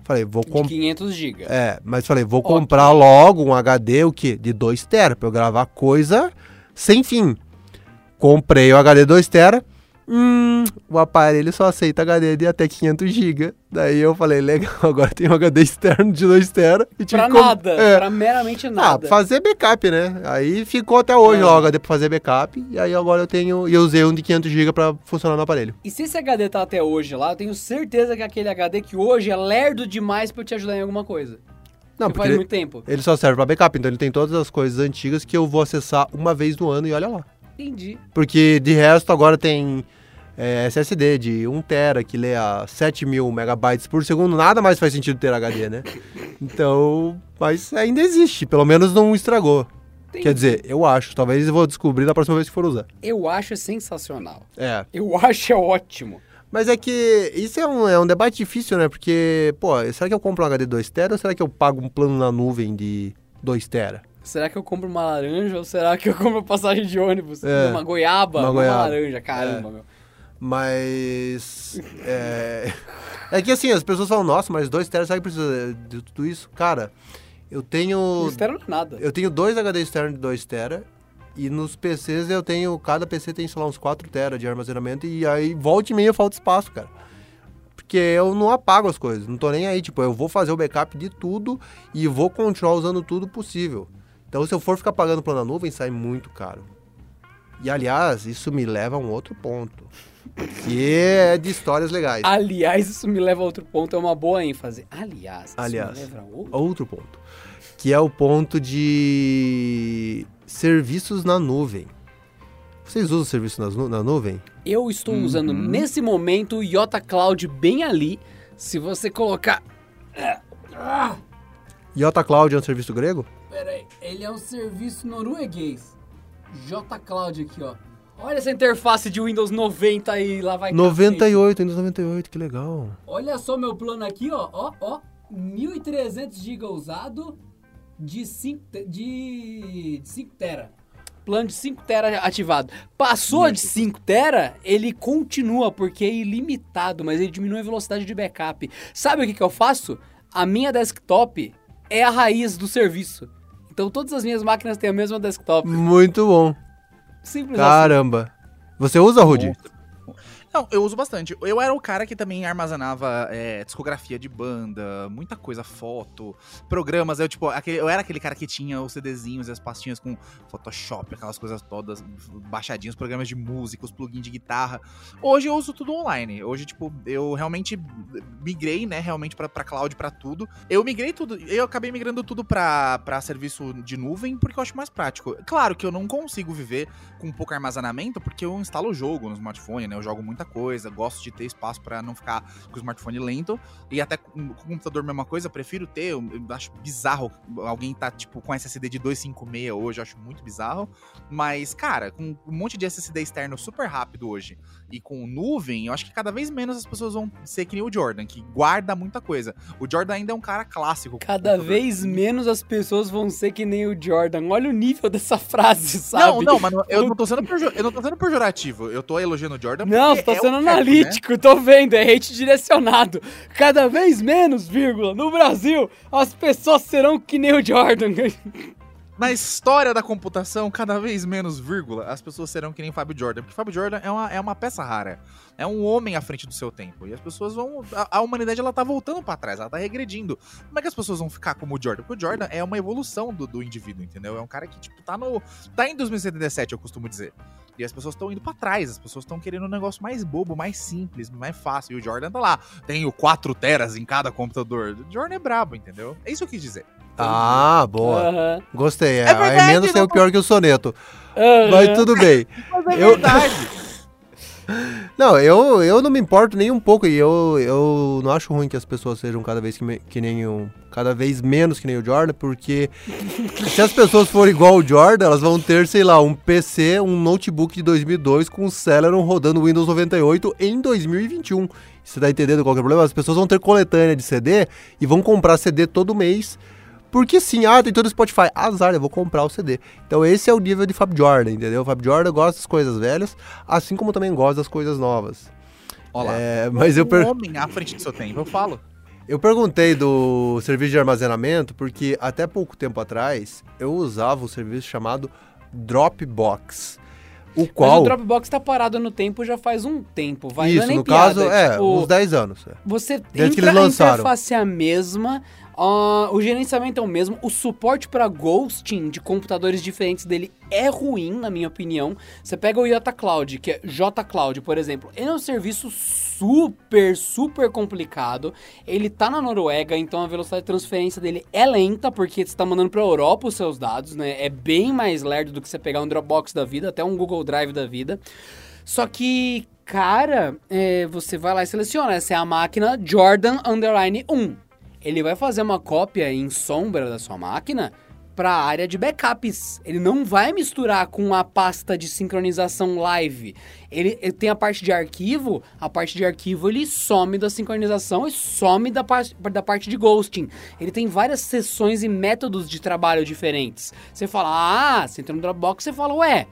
Falei, vou De comprar. 500 GB. É, mas falei, vou comprar logo um HD, o quê? De 2 tera, pra eu gravar coisa sem fim. Comprei o HD 2 tera. Hum, o aparelho só aceita HD de até 500 GB. Daí eu falei, legal, agora tem um HD externo de 2 tera. E tive Pra com- nada, É. pra meramente Ah, nada. fazer backup, né? Aí ficou até hoje É. lá o HD pra fazer backup. E aí agora eu tenho. E eu usei um de 500 GB pra funcionar no aparelho. E se esse HD tá até hoje lá, eu tenho certeza que é aquele HD que hoje é lerdo demais pra eu te ajudar em alguma coisa. Não, Porque porque faz ele, muito tempo. ele só serve pra backup. Então ele tem todas as coisas antigas que eu vou acessar uma vez no ano e olha lá. Entendi. Porque de resto agora tem é, SSD de 1 tera que lê a 7 mil megabytes por segundo. Nada mais faz sentido ter HD, né? Então, mas ainda existe. Pelo menos não estragou. Entendi. Quer dizer, eu acho. Talvez eu vou descobrir na próxima vez que for usar. Eu acho sensacional. É. Eu acho é ótimo. Mas é que isso é um, é um debate difícil, né? Porque, pô, será que eu compro um HD 2 tera ou será que eu pago um plano na nuvem de 2 tera? Será que eu compro uma laranja ou será que eu compro passagem de ônibus? É. Uma goiaba, Uma uma, goiaba. laranja, caramba, meu. Mas. É, é que assim, as pessoas falam, nossa, mas 2 teras, será que precisa de tudo isso? Cara, eu tenho. Não é nada. Eu tenho dois HD externos de 2 tera. E nos PCs eu tenho. Cada PC tem, sei lá, uns 4 tera de armazenamento. E aí, volta e meia, falta espaço, cara. Porque eu não apago as coisas. Não tô nem aí. Tipo, eu vou fazer o backup de tudo e vou continuar usando tudo possível. Então, se eu for ficar pagando plano na nuvem, sai muito caro. E, aliás, isso me leva a um outro ponto. Que é de histórias legais. Aliás, isso me leva a outro ponto, é uma boa ênfase. Aliás, isso Aliás. me leva a outro... outro ponto, que é o ponto de serviços na nuvem. Vocês usam serviço nas nu- na nuvem? Eu estou usando nesse momento o Iota Cloud bem ali. Se você colocar... Iota Cloud é um serviço grego? Pera aí, ele é um serviço norueguês. J Cloud aqui, ó. Olha essa interface de Windows 90 aí, lá vai cacete. 98, Windows 98, que legal. Olha só meu plano aqui, ó, ó, ó. 1.300 GB usado de 5 de, de 5 tera. Plano de 5 tera ativado. Passou de 5 tera, ele continua porque é ilimitado, mas ele diminui a velocidade de backup. Sabe o que, que eu faço? A minha desktop é a raiz do serviço. Então todas as minhas máquinas têm a mesma desktop. Muito bom. Simples assim. Caramba. Você usa, Rudy? Não, eu uso bastante. Eu era o cara que também armazenava é, discografia de banda, muita coisa, foto, programas. Eu, tipo, aquele, eu era aquele cara que tinha os CDzinhos e as pastinhas com Photoshop, aquelas coisas todas baixadinhas, programas de música, os plugins de guitarra. Hoje eu uso tudo online. Hoje, tipo, eu realmente migrei, né, realmente pra, pra cloud, pra tudo. Eu migrei tudo, eu acabei migrando tudo pra, pra serviço de nuvem porque eu acho mais prático. Claro que eu não consigo viver com pouco armazenamento porque eu instalo o jogo no smartphone, né? Eu jogo muita coisa, gosto de ter espaço para não ficar com o smartphone lento. E até com o computador, mesma coisa, prefiro ter. Eu, acho bizarro alguém tá, tipo, com SSD de 256 hoje, eu acho muito bizarro. Mas, cara, com um monte de SSD externo super rápido hoje e com nuvem, eu acho que cada vez menos as pessoas vão ser que nem o Jordan, que guarda muita coisa. O Jordan ainda é um cara clássico. Cada vez menos as pessoas vão ser que nem o Jordan. Olha o nível dessa frase, sabe? Não, não, mas eu não tô sendo, eu não tô sendo pejorativo. Eu tô elogiando o Jordan Não, tô é sendo analítico, né? tô vendo, é hate direcionado. Cada vez menos, vírgula, no Brasil, as pessoas serão que nem o Jordan. na história da computação, cada vez menos vírgula, as pessoas serão que nem Fábio Jordan. Porque Fábio Jordan é uma, é uma peça rara. É um homem à frente do seu tempo. E as pessoas vão. A, a humanidade ela tá voltando para trás, ela tá regredindo. Como é que as pessoas vão ficar como o Jordan? Porque o Jordan é uma evolução do, do indivíduo, entendeu? É um cara que, tipo, tá no. tá em 2077, eu costumo dizer. E as pessoas estão indo para trás, as pessoas estão querendo um negócio mais bobo, mais simples, mais fácil. E o Jordan tá lá. Tenho 4 teras em cada computador. O Jordan é brabo, entendeu? É isso que eu quis dizer. Ah, boa. Uhum. Gostei. É, é verdade, a emenda saiu pior que o soneto. Uhum. Mas tudo bem. Mas é eu... verdade. Não, eu, eu não me importo nem um pouco e eu, eu não acho ruim que as pessoas sejam cada vez que, me, que nem o, cada vez menos que nem o Jordan, porque se as pessoas forem igual o Jordan, elas vão ter, sei lá, um PC, um notebook de 2002 com o Celeron rodando Windows 98 em 2021. Você tá entendendo qual é o problema? As pessoas vão ter coletânea de CD e vão comprar CD todo mês porque sim, ah, tem todo o Spotify. Azar, eu vou comprar o CD. Então esse é o nível de Fab Jordan, entendeu? O Fab Jordan gosta das coisas velhas, assim como também gosta das coisas novas. Olá. É, mas eu per... homem à frente do seu tempo, eu falo. Eu perguntei do serviço de armazenamento porque até pouco tempo atrás eu usava um serviço chamado Dropbox. O qual... Mas o Dropbox tá parado no tempo já faz um tempo, vai. Isso, no piada, caso, é, tipo, uns 10 anos. É. Você Desde entra, que eles lançaram. a interface é a mesma, Uh, o gerenciamento é o mesmo. O suporte para ghosting de computadores diferentes dele é ruim, na minha opinião. Você pega o Yota Cloud, que é J Cloud, por exemplo. Ele é um serviço super, super complicado. Ele tá na Noruega, então a velocidade de transferência dele é lenta, porque você está mandando para Europa os seus dados, né? É bem mais lerdo do que você pegar um Dropbox da vida, até um Google Drive da vida. Só que, cara, é, você vai lá e seleciona. Essa é a máquina Jordan Underline 1 ele vai fazer uma cópia em sombra da sua máquina para a área de backups. Ele não vai misturar com a pasta de sincronização live. Ele, ele, tem a parte de arquivo, a parte de arquivo ele some da sincronização e some da, par da parte de ghosting. Ele tem várias sessões e métodos de trabalho diferentes. Você fala, ah, você entra no Dropbox, você fala, ué,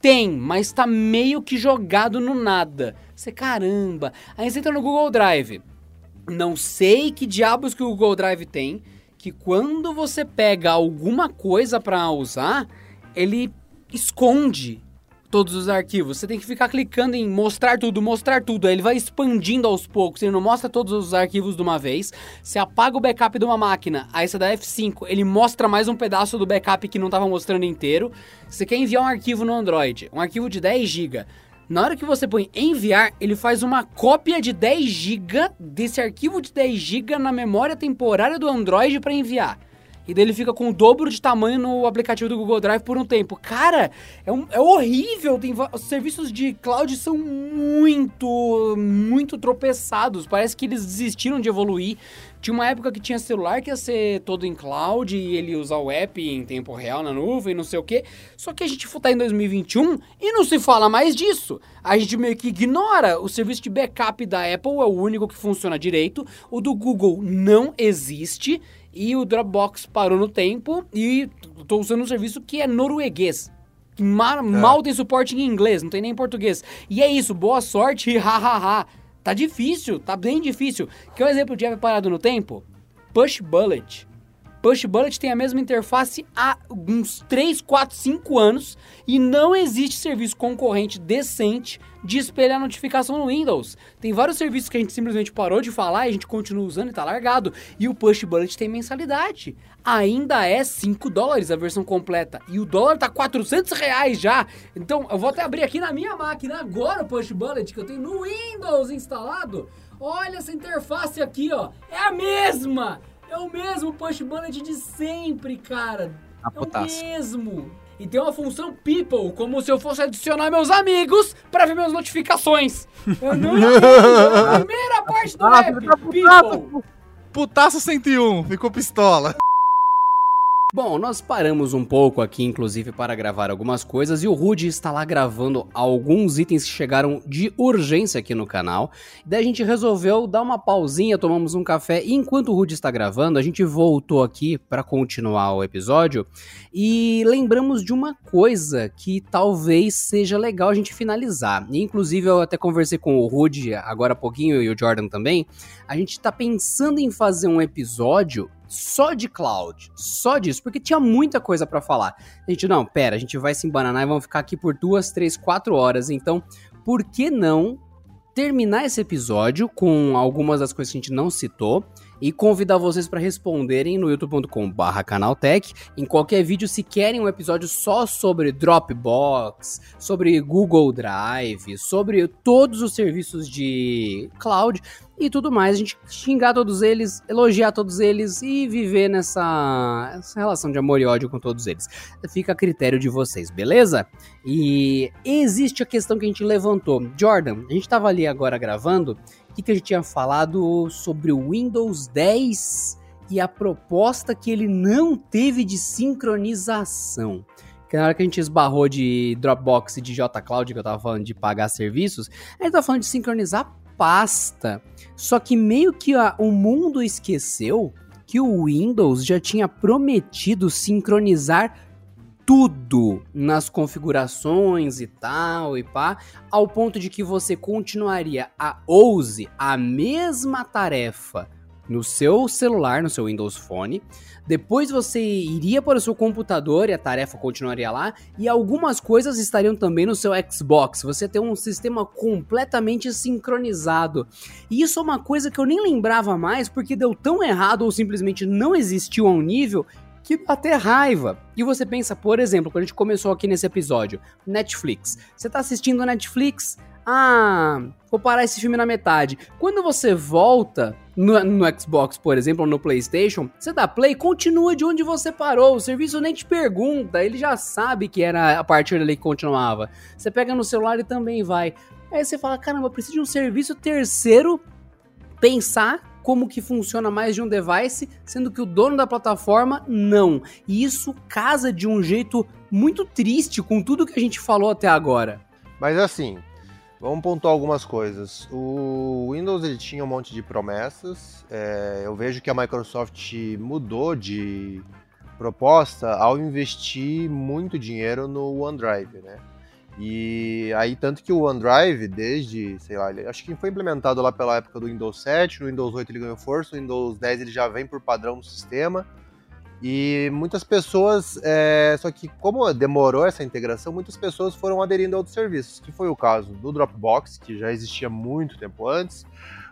tem, mas tá meio que jogado no nada. Você, caramba. Aí você entra no Google Drive. Não sei que diabos que o Google Drive tem, que quando você pega alguma coisa para usar, ele esconde todos os arquivos. Você tem que ficar clicando em mostrar tudo, mostrar tudo. Aí ele vai expandindo aos poucos. Ele não mostra todos os arquivos de uma vez. Você apaga o backup de uma máquina, aí você dá F5, ele mostra mais um pedaço do backup que não estava mostrando inteiro. Você quer enviar um arquivo no Android, um arquivo de 10 GB. Na hora que você põe enviar, ele faz uma cópia de 10 GB desse arquivo de 10 GB na memória temporária do Android para enviar. E daí ele fica com o dobro de tamanho no aplicativo do Google Drive por um tempo. Cara, é, um, é horrível. Tem, os serviços de cloud são muito, muito tropeçados. Parece que eles desistiram de evoluir. Tinha uma época que tinha celular que ia ser todo em cloud e ele usar o app em tempo real na nuvem, não sei o quê. Só que a gente tá em 2021 e não se fala mais disso. A gente meio que ignora. O serviço de backup da Apple é o único que funciona direito. O do Google não existe. E o Dropbox parou no tempo e tô usando um serviço que é norueguês. É. mal tem suporte em inglês, não tem nem em português. E é isso, boa sorte e hahaha. Tá difícil, tá bem difícil. Quer um exemplo de app parado no tempo? Push Bullet. Push Bullet tem a mesma interface há uns 3, 4, 5 anos e não existe serviço concorrente decente de espelhar notificação no Windows. Tem vários serviços que a gente simplesmente parou de falar e a gente continua usando e tá largado. E o Push Bullet tem mensalidade. Ainda é 5 dólares a versão completa. E o dólar tá 400 reais já. Então eu vou até abrir aqui na minha máquina agora o Push Bullet que eu tenho no Windows instalado. Olha essa interface aqui, ó. É a mesma! É o mesmo Push Bullet de sempre, cara. A é putaça. o mesmo. E tem uma função People, como se eu fosse adicionar meus amigos pra ver minhas notificações. Eu não primeira parte do Ah, app, fica People. Putaço 101, ficou pistola. Bom, nós paramos um pouco aqui, inclusive, para gravar algumas coisas, e o Rude está lá gravando alguns itens que chegaram de urgência aqui no canal. Daí a gente resolveu dar uma pausinha, tomamos um café, e enquanto o Rude está gravando, a gente voltou aqui para continuar o episódio e lembramos de uma coisa que talvez seja legal a gente finalizar. E, inclusive, eu até conversei com o Rude agora há pouquinho e o Jordan também. A gente está pensando em fazer um episódio só de cloud, só disso, porque tinha muita coisa pra falar. A gente, não, pera, a gente vai se embananar e vamos ficar aqui por duas, três, quatro horas, então, por que não terminar esse episódio com algumas das coisas que a gente não citou e convidar vocês para responderem no youtube.com/barra canaltech em qualquer vídeo se querem um episódio só sobre Dropbox, sobre Google Drive, sobre todos os serviços de cloud e tudo mais, a gente xingar todos eles, elogiar todos eles e viver nessa essa relação de amor e ódio com todos eles. Fica a critério de vocês, beleza? E existe a questão que a gente levantou. Jordan, a gente tava ali agora gravando, o que, que a gente tinha falado sobre o Windows 10 e a proposta que ele não teve de sincronização. Que na hora que a gente esbarrou de Dropbox e de JCloud, que eu tava falando de pagar serviços, a gente tava falando de sincronizar pasta. Só que meio que a- o mundo esqueceu que o Windows já tinha prometido sincronizar tudo nas configurações e tal e pá, ao ponto de que você continuaria a ouse a mesma tarefa no seu celular, no seu Windows Phone. Depois você iria para o seu computador e a tarefa continuaria lá, e algumas coisas estariam também no seu Xbox. Você tem um sistema completamente sincronizado. E isso é uma coisa que eu nem lembrava mais porque deu tão errado ou simplesmente não existiu a um nível que dá até raiva. E você pensa, por exemplo, quando a gente começou aqui nesse episódio, Netflix. Você tá assistindo Netflix? Ah, vou parar esse filme na metade. Quando você volta no, no Xbox, por exemplo, ou no PlayStation, você dá play, continua de onde você parou. O serviço nem te pergunta, ele já sabe que era a partir dali que continuava. Você pega no celular e também vai. Aí você fala, caramba, eu preciso de um serviço terceiro pensar como que funciona mais de um device, sendo que o dono da plataforma não. E isso casa de um jeito muito triste com tudo que a gente falou até agora. Mas assim, vamos pontuar algumas coisas. O Windows ele tinha um monte de promessas. é, eu vejo que a Microsoft mudou de proposta ao investir muito dinheiro no OneDrive, né? E aí, tanto que o OneDrive, desde, sei lá, ele, acho que foi implementado lá pela época do Windows 7, no Windows 8 ele ganhou força, no Windows 10 ele já vem por padrão no sistema. E muitas pessoas, é, só que como demorou essa integração, muitas pessoas foram aderindo a outros serviços, que foi o caso do Dropbox, que já existia muito tempo antes,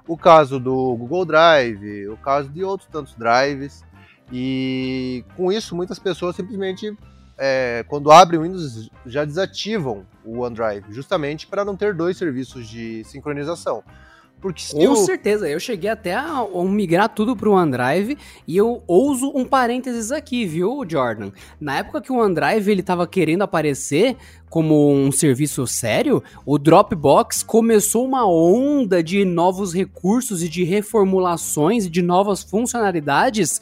o caso do Google Drive, o caso de outros tantos drives, e com isso muitas pessoas simplesmente, é, quando abrem o Windows, já desativam o OneDrive, justamente para não ter dois serviços de sincronização. Porque Com o- certeza, eu cheguei até a, migrar tudo pro OneDrive e eu ouso um parênteses aqui, viu, Jordan? Na época que o OneDrive ele tava querendo aparecer como um serviço sério, o Dropbox começou uma onda de novos recursos e de reformulações e de novas funcionalidades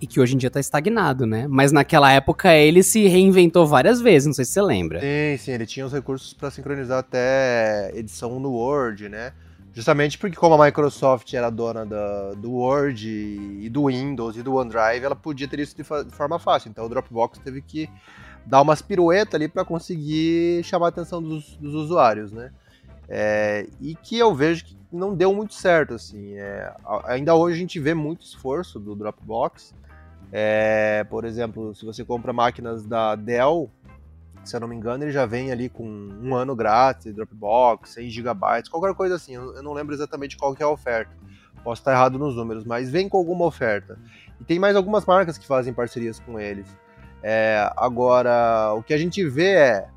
e que hoje em dia tá estagnado, né? Mas naquela época ele se reinventou várias vezes, não sei se você lembra. Sim, sim, ele tinha os recursos para sincronizar até edição no Word, né? Justamente porque como a Microsoft era dona da- do Word e do Windows e do OneDrive, ela podia ter isso de, de forma fácil. Então o Dropbox teve que dar umas piruetas ali para conseguir chamar a atenção dos, dos usuários, né? É, e que eu vejo que não deu muito certo, assim. É, ainda hoje a gente vê muito esforço do Dropbox É, por exemplo, se você compra máquinas da Dell, se eu não me engano, ele já vem ali com um ano grátis, Dropbox, 100 GB, qualquer coisa assim. Eu não lembro exatamente qual que é a oferta. Posso estar errado nos números, mas vem com alguma oferta. E tem mais algumas marcas que fazem parcerias com eles. É, agora, o que a gente vê é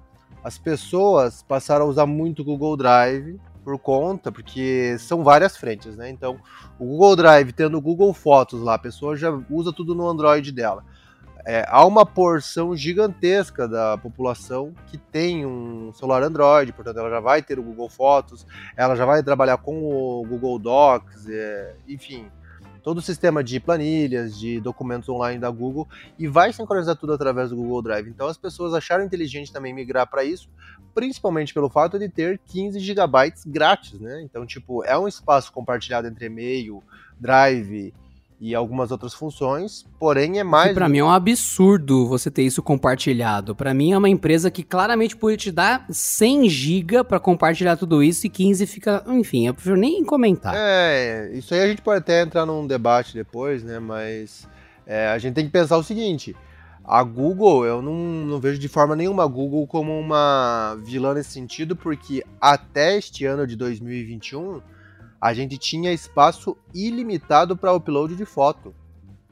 as pessoas passaram a usar muito o Google Drive por conta, porque são várias frentes, né? Então, o Google Drive tendo o Google Fotos lá, a pessoa já usa tudo no Android dela. É, há uma porção gigantesca da população que tem um celular Android, portanto, ela já vai ter o Google Fotos, ela já vai trabalhar com o Google Docs, é, enfim, todo o sistema de planilhas, de documentos online da Google e vai sincronizar tudo através do Google Drive. Então as pessoas acharam inteligente também migrar para isso, principalmente pelo fato de ter 15 GB grátis, né? Então, tipo, é um espaço compartilhado entre e-mail, Drive e algumas outras funções, porém é mais. Para mim é um absurdo você ter isso compartilhado. Para mim é uma empresa que claramente pode te dar 100 GB para compartilhar tudo isso e 15 fica, enfim, eu prefiro nem comentar. É, isso aí a gente pode até entrar num debate depois, né? Mas é, a gente tem que pensar o seguinte. A Google, eu não, não vejo de forma nenhuma a Google como uma vilã nesse sentido, porque até este ano de 2021 a gente tinha espaço ilimitado para upload de foto.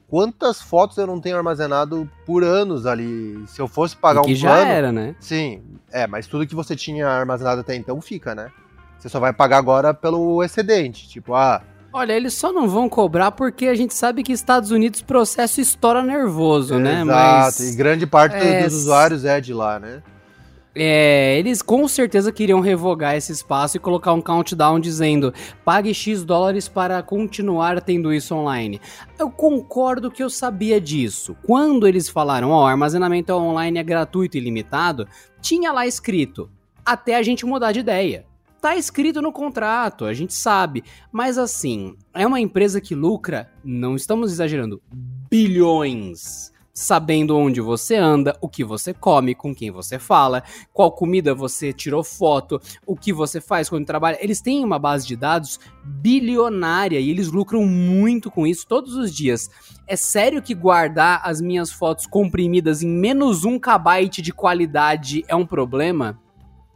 Quantas fotos eu não tenho armazenado por anos ali? Se eu fosse pagar e que um já plano, era, né? Sim, é, mas tudo que você tinha armazenado até então fica, né? Você só vai pagar agora pelo excedente, tipo, ah, Olha, eles só não vão cobrar porque a gente sabe que Estados Unidos processo estoura nervoso, né? Exato, Mas e grande parte é, dos usuários é de lá, né? É, eles com certeza queriam revogar esse espaço e colocar um countdown dizendo pague X dólares para continuar tendo isso online. Eu concordo que eu sabia disso. Quando eles falaram, ó, oh, armazenamento online é gratuito e limitado, tinha lá escrito, até a gente mudar de ideia. Tá escrito no contrato, a gente sabe. Mas assim, é uma empresa que lucra, não estamos exagerando, bilhões sabendo onde você anda, o que você come, com quem você fala, qual comida você tirou foto, o que você faz quando trabalha. Eles têm uma base de dados bilionária e eles lucram muito com isso todos os dias. É sério que guardar as minhas fotos comprimidas em menos um kbyte de qualidade é um problema?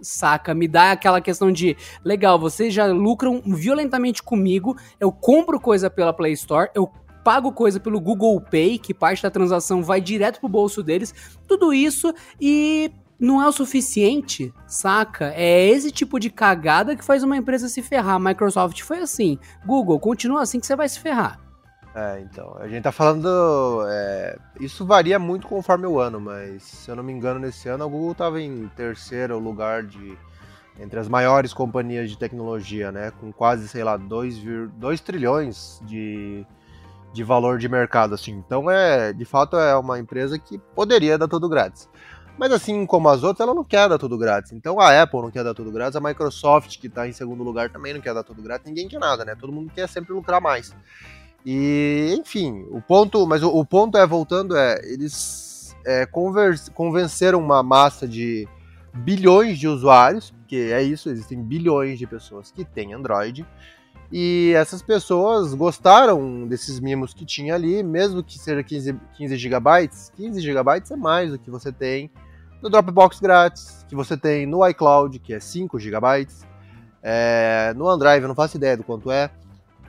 saca? Me dá aquela questão de, legal, vocês já lucram violentamente comigo, eu compro coisa pela Play Store, eu pago coisa pelo Google Pay, que parte da transação vai direto pro bolso deles, tudo isso e não é o suficiente, saca? É esse tipo de cagada que faz uma empresa se ferrar. Microsoft foi assim. Google, continua assim que você vai se ferrar. É, então, a gente tá falando. É, isso varia muito conforme o ano, mas se eu não me engano, nesse ano a Google tava em terceiro lugar de. Entre as maiores companhias de tecnologia, né? Com quase, sei lá, 2, 2 trilhões de, de valor de mercado, assim. Então, é, de fato, é uma empresa que poderia dar tudo grátis. Mas assim como as outras, ela não quer dar tudo grátis. Então a Apple não quer dar tudo grátis, a Microsoft, que está em segundo lugar, também não quer dar tudo grátis. Ninguém quer nada, né? Todo mundo quer sempre lucrar mais. E, enfim, o ponto, mas o, o ponto é, voltando, é, eles é, convenceram uma massa de bilhões de usuários, porque é isso, existem bilhões de pessoas que têm Android, e essas pessoas gostaram desses mimos que tinha ali, mesmo que seja 15, 15 GB. 15 GB é mais do que você tem no Dropbox grátis, que você tem no iCloud, que é 5 GB. É, no OneDrive, eu não faço ideia do quanto é.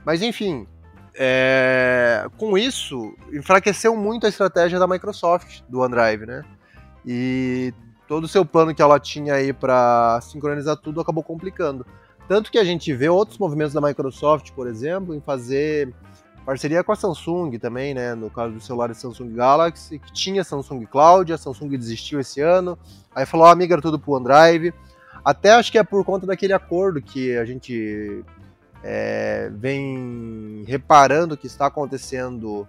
Mas enfim, é, com isso, enfraqueceu muito a estratégia da Microsoft, do OneDrive, né? E todo o seu plano que ela tinha aí para sincronizar tudo acabou complicando. Tanto que a gente vê outros movimentos da Microsoft, por exemplo, em fazer parceria com a Samsung também, né? No caso do celular Samsung Galaxy, que tinha Samsung Cloud, a Samsung desistiu esse ano, aí falou, ah, migra tudo pro OneDrive. Até acho que é por conta daquele acordo que a gente é, vem reparando que está acontecendo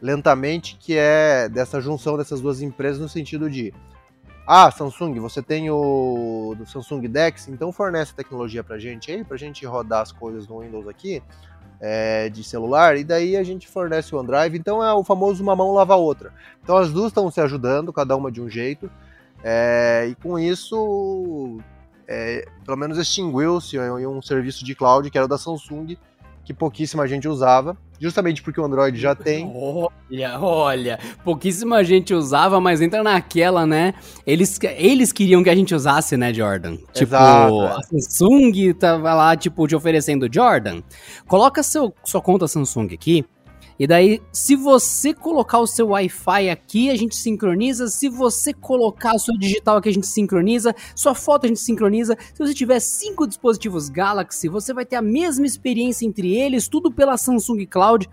lentamente, que é dessa junção dessas duas empresas no sentido de ah, Samsung, você tem o do Samsung Dex, então fornece tecnologia pra gente aí, pra gente rodar as coisas no Windows aqui, é, de celular, e daí a gente fornece o OneDrive, então é o famoso uma mão lava a outra. Então as duas estão se ajudando, cada uma de um jeito, é, e com isso, é, pelo menos extinguiu-se um serviço de cloud que era da Samsung, que pouquíssima gente usava, justamente porque o Android já tem. Olha, olha, pouquíssima gente usava, mas entra naquela, né? Eles, eles queriam que a gente usasse, né, Jordan? Tipo, Exato, é. a Samsung tava lá, tipo, te oferecendo Jordan. Coloca seu, sua conta Samsung aqui. E daí, se você colocar o seu Wi-Fi aqui, a gente sincroniza. Se você colocar o seu digital aqui, a gente sincroniza. Sua foto a gente sincroniza. Se você tiver cinco dispositivos Galaxy, você vai ter a mesma experiência entre eles, tudo pela Samsung Cloud.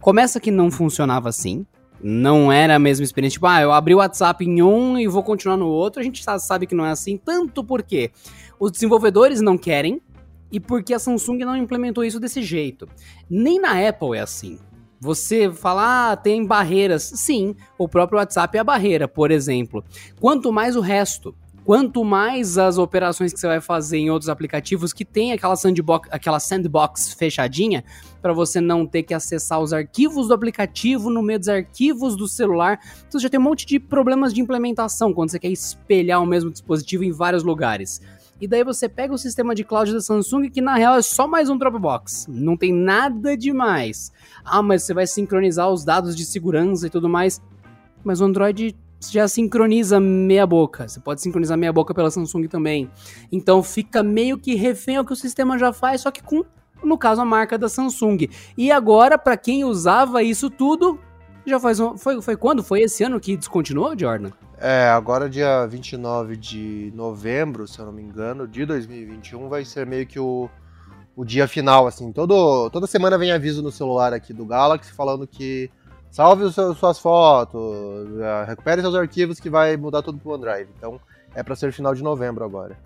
Começa que não funcionava assim. Não era a mesma experiência. Tipo, ah, eu abri o WhatsApp em um e vou continuar no outro. A gente sabe que não é assim. Tanto porque os desenvolvedores não querem e porque a Samsung não implementou isso desse jeito. Nem na Apple é assim. Você fala, ah, tem barreiras. Sim, o próprio WhatsApp é a barreira, por exemplo. Quanto mais o resto, quanto mais as operações que você vai fazer em outros aplicativos que tem aquela sandbox, aquela sandbox fechadinha, para você não ter que acessar os arquivos do aplicativo no meio dos arquivos do celular. Então já tem um monte de problemas de implementação quando você quer espelhar o mesmo dispositivo em vários lugares. E daí você pega o sistema de cloud da Samsung, que na real é só mais um Dropbox. Não tem nada demais. Ah, mas você vai sincronizar os dados de segurança e tudo mais. Mas o Android já sincroniza meia boca. Você pode sincronizar meia boca pela Samsung também. Então fica meio que refém ao que o sistema já faz, só que com, no caso, a marca da Samsung. E agora, para quem usava isso tudo, já faz um. Foi, foi quando? Foi esse ano que descontinuou, Jordan? É, agora dia 29 de novembro, se eu não me engano, de 2021, vai ser meio que o, o dia final, assim. Todo, toda semana vem aviso no celular aqui do Galaxy falando que salve os seus, suas fotos, é, recupere seus arquivos que vai mudar tudo pro OneDrive. Então é para ser final de novembro agora.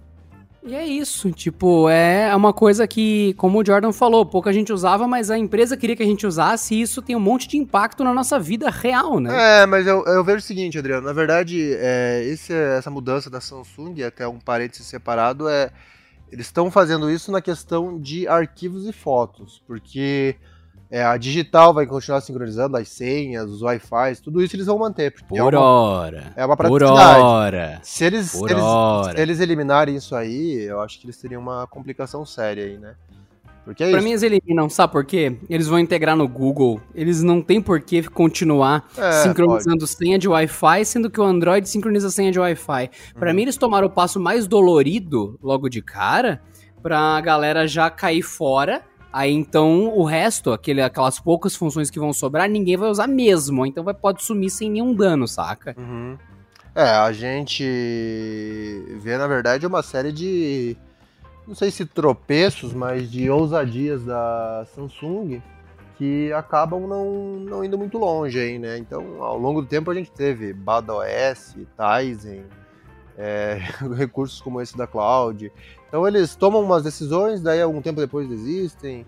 E é isso, tipo, é uma coisa que, como o Jordan falou, pouca gente usava, mas a empresa queria que a gente usasse e isso tem um monte de impacto na nossa vida real, né? É, mas eu, eu vejo o seguinte, Adriano, na verdade, é, esse, essa mudança da Samsung, até um parênteses separado, é eles estão fazendo isso na questão de arquivos e fotos, porque é, a digital vai continuar sincronizando as senhas, os Wi-Fi, tudo isso eles vão manter. Por é uma, hora. É uma praticidade. Por hora. Se eles, por eles, hora. se eles eliminarem isso aí, eu acho que eles teriam uma complicação séria aí, né? Porque é pra isso. mim eles eliminam, sabe por quê? Eles vão integrar no Google. Eles não tem por que continuar É, sincronizando pode. senha de Wi-Fi, sendo que o Android sincroniza senha de Wi-Fi. Pra Uhum. mim eles tomaram o passo mais dolorido logo de cara, pra galera já cair fora. Aí então o resto, aquele, aquelas poucas funções que vão sobrar, ninguém vai usar mesmo. Então vai, pode sumir sem nenhum dano, saca? Uhum. É, a gente vê, na verdade, uma série de. Não sei se tropeços, mas de ousadias da Samsung que acabam não, não indo muito longe aí, né? Então, ao longo do tempo, a gente teve BadOS, Tizen, é, recursos como esse da Cloud. Então, eles tomam umas decisões, daí, algum tempo depois, desistem.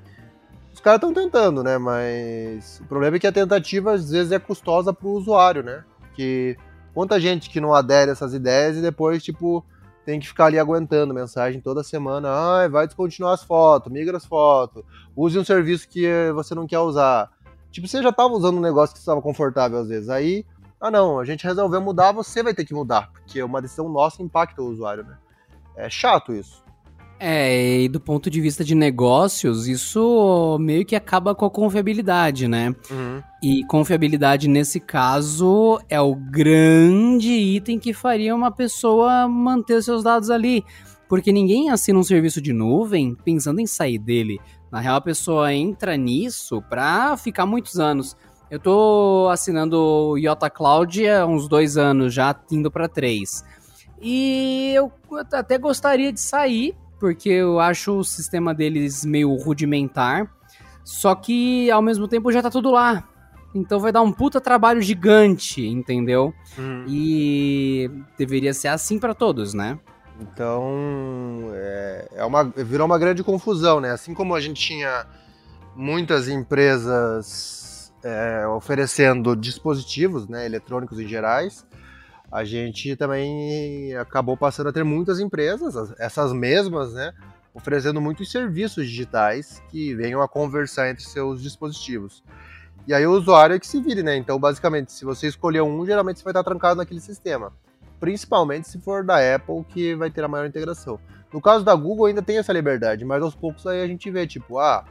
Os caras estão tentando, né? Mas o problema é que a tentativa, às vezes, é custosa para o usuário, né? Que quanta gente que não adere a essas ideias e depois, tipo, tem que ficar ali aguentando mensagem toda semana. Ah, vai descontinuar as fotos, migra as fotos, use um serviço que você não quer usar. Tipo, você já estava usando um negócio que estava confortável às vezes. Aí, ah não, a gente resolveu mudar, você vai ter que mudar, porque uma decisão nossa impacta o usuário, né? É chato isso. É, e do ponto de vista de negócios, isso meio que acaba com a confiabilidade, né? E confiabilidade nesse caso é o grande item que faria uma pessoa manter seus dados ali. Porque ninguém assina um serviço de nuvem pensando em sair dele. Na real, a pessoa entra nisso pra ficar muitos anos. Eu tô assinando o Iota Cloud há uns dois anos, já indo pra três. E eu até gostaria de sair, porque eu acho o sistema deles meio rudimentar. Só que ao mesmo tempo já tá tudo lá. Então vai dar um puta trabalho gigante, entendeu? E deveria ser assim pra todos, né? Então, é, é uma, virou uma grande confusão, né? Assim como a gente tinha muitas empresas é, oferecendo dispositivos né, eletrônicos em gerais, a gente também acabou passando a ter muitas empresas, as- essas mesmas, né? Oferecendo muitos serviços digitais que venham a conversar entre seus dispositivos. E aí o usuário é que se vire, né? Então, basicamente, se você escolher um, geralmente você vai estar trancado naquele sistema principalmente se for da Apple, que vai ter a maior integração. No caso da Google ainda tem essa liberdade, mas aos poucos aí a gente vê, tipo, ah,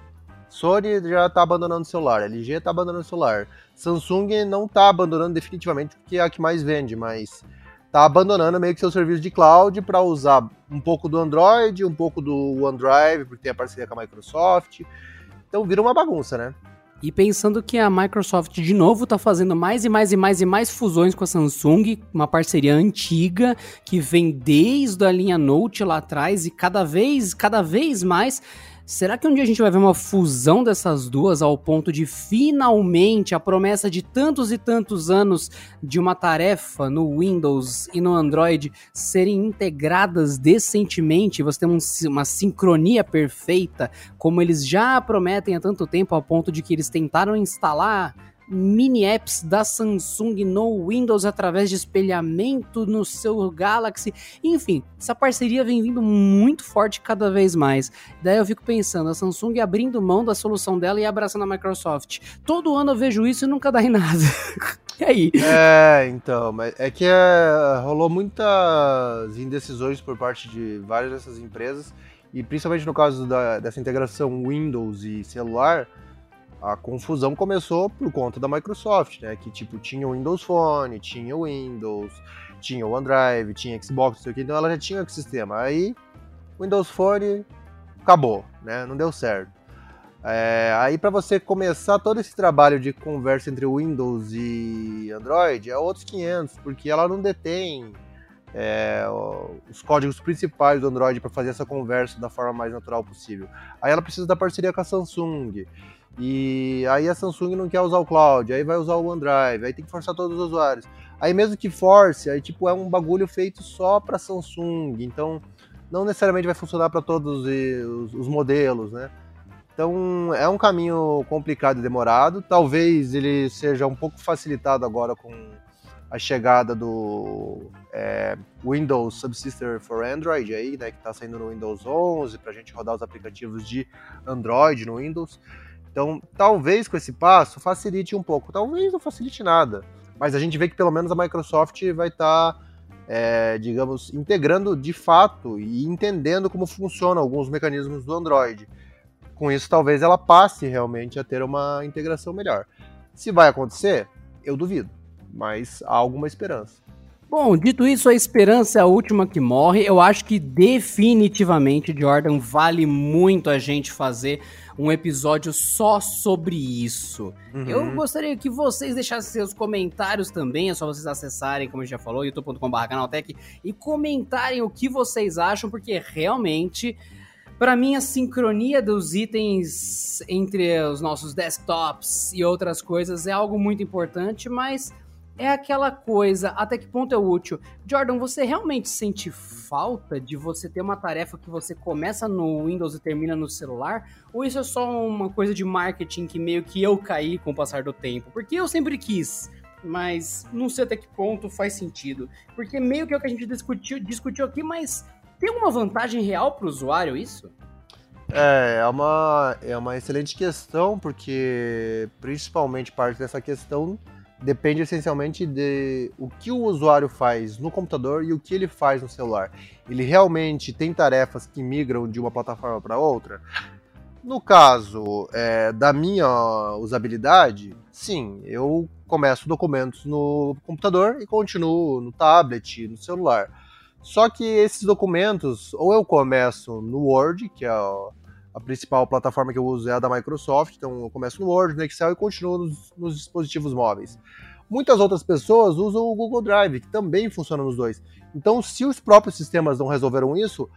Sony já tá abandonando o celular, LG tá abandonando o celular. Samsung não tá abandonando definitivamente porque é a que mais vende, mas tá abandonando meio que seu serviço de cloud para usar um pouco do Android, um pouco do OneDrive, porque tem a parceria com a Microsoft. Então vira uma bagunça, né? E pensando que a Microsoft de novo está fazendo mais e mais e mais e mais fusões com a Samsung, uma parceria antiga que vem desde a linha Note lá atrás e cada vez, cada vez mais Será que um dia a gente vai ver uma fusão dessas duas ao ponto de finalmente a promessa de tantos e tantos anos de uma tarefa no Windows e no Android serem integradas decentemente, você tem um, uma sincronia perfeita, como eles já prometem há tanto tempo, ao ponto de que eles tentaram instalar mini apps da Samsung no Windows através de espelhamento no seu Galaxy. Enfim, essa parceria vem vindo muito forte cada vez mais. Daí eu fico pensando, a Samsung abrindo mão da solução dela e abraçando a Microsoft. Todo ano eu vejo isso e nunca dá em nada. e aí? É, então, mas é que é, rolou muitas indecisões por parte de várias dessas empresas, e principalmente no caso da, dessa integração Windows e celular, a confusão começou por conta da Microsoft, né? Que tipo, tinha o Windows Phone, tinha o Windows, tinha o OneDrive, tinha Xbox, não sei o que, então ela já tinha o ecossistema. Aí o Windows Phone acabou, né? Não deu certo. É, aí para você começar todo esse trabalho de conversa entre Windows e Android é outros 500, porque ela não detém é, os códigos principais do Android para fazer essa conversa da forma mais natural possível. Aí ela precisa da parceria com a Samsung. E aí a Samsung não quer usar o cloud, aí vai usar o OneDrive, aí tem que forçar todos os usuários. Aí mesmo que force, aí tipo é um bagulho feito só para Samsung, então não necessariamente vai funcionar para todos os, os, modelos, né? Então é um caminho complicado e demorado. Talvez ele seja um pouco facilitado agora com a chegada do é, Windows Subsystem for Android aí, né, que está saindo no Windows 11 para a gente rodar os aplicativos de Android no Windows. Então, talvez com esse passo facilite um pouco, talvez não facilite nada, mas a gente vê que pelo menos a Microsoft vai estar, tá, é, digamos, integrando de fato e entendendo como funcionam alguns mecanismos do Android. Com isso, talvez ela passe realmente a ter uma integração melhor. Se vai acontecer, eu duvido, mas há alguma esperança. Bom, dito isso, a esperança é a última que morre. Eu acho que definitivamente, Jordan, vale muito a gente fazer um episódio só sobre isso. Uhum. Eu gostaria que vocês deixassem seus comentários também, é só vocês acessarem, como a gente já falou, youtube.com.br canaltech, e comentarem o que vocês acham, porque realmente... Para mim, a sincronia dos itens entre os nossos desktops e outras coisas é algo muito importante, mas é aquela coisa, até que ponto é útil? Jordan, você realmente sente falta de você ter uma tarefa que você começa no Windows e termina no celular? Ou isso é só uma coisa de marketing que meio que eu caí com o passar do tempo? Porque eu sempre quis, mas não sei até que ponto faz sentido. Porque meio que é o que a gente discutiu, discutiu aqui, mas tem alguma vantagem real para o usuário isso? É, é uma, é uma excelente questão, porque principalmente parte dessa questão depende essencialmente de o que o usuário faz no computador e o que ele faz no celular. Ele realmente tem tarefas que migram de uma plataforma para outra? No caso é, da minha usabilidade, sim, eu começo documentos no computador e continuo no tablet, no celular. Só que esses documentos, ou eu começo no Word, que é a principal plataforma que eu uso é a da Microsoft, então eu começo no Word, no Excel e continuo nos, nos dispositivos móveis. Muitas outras pessoas usam o Google Drive, que também funciona nos dois. Então, se os próprios sistemas não resolveram isso,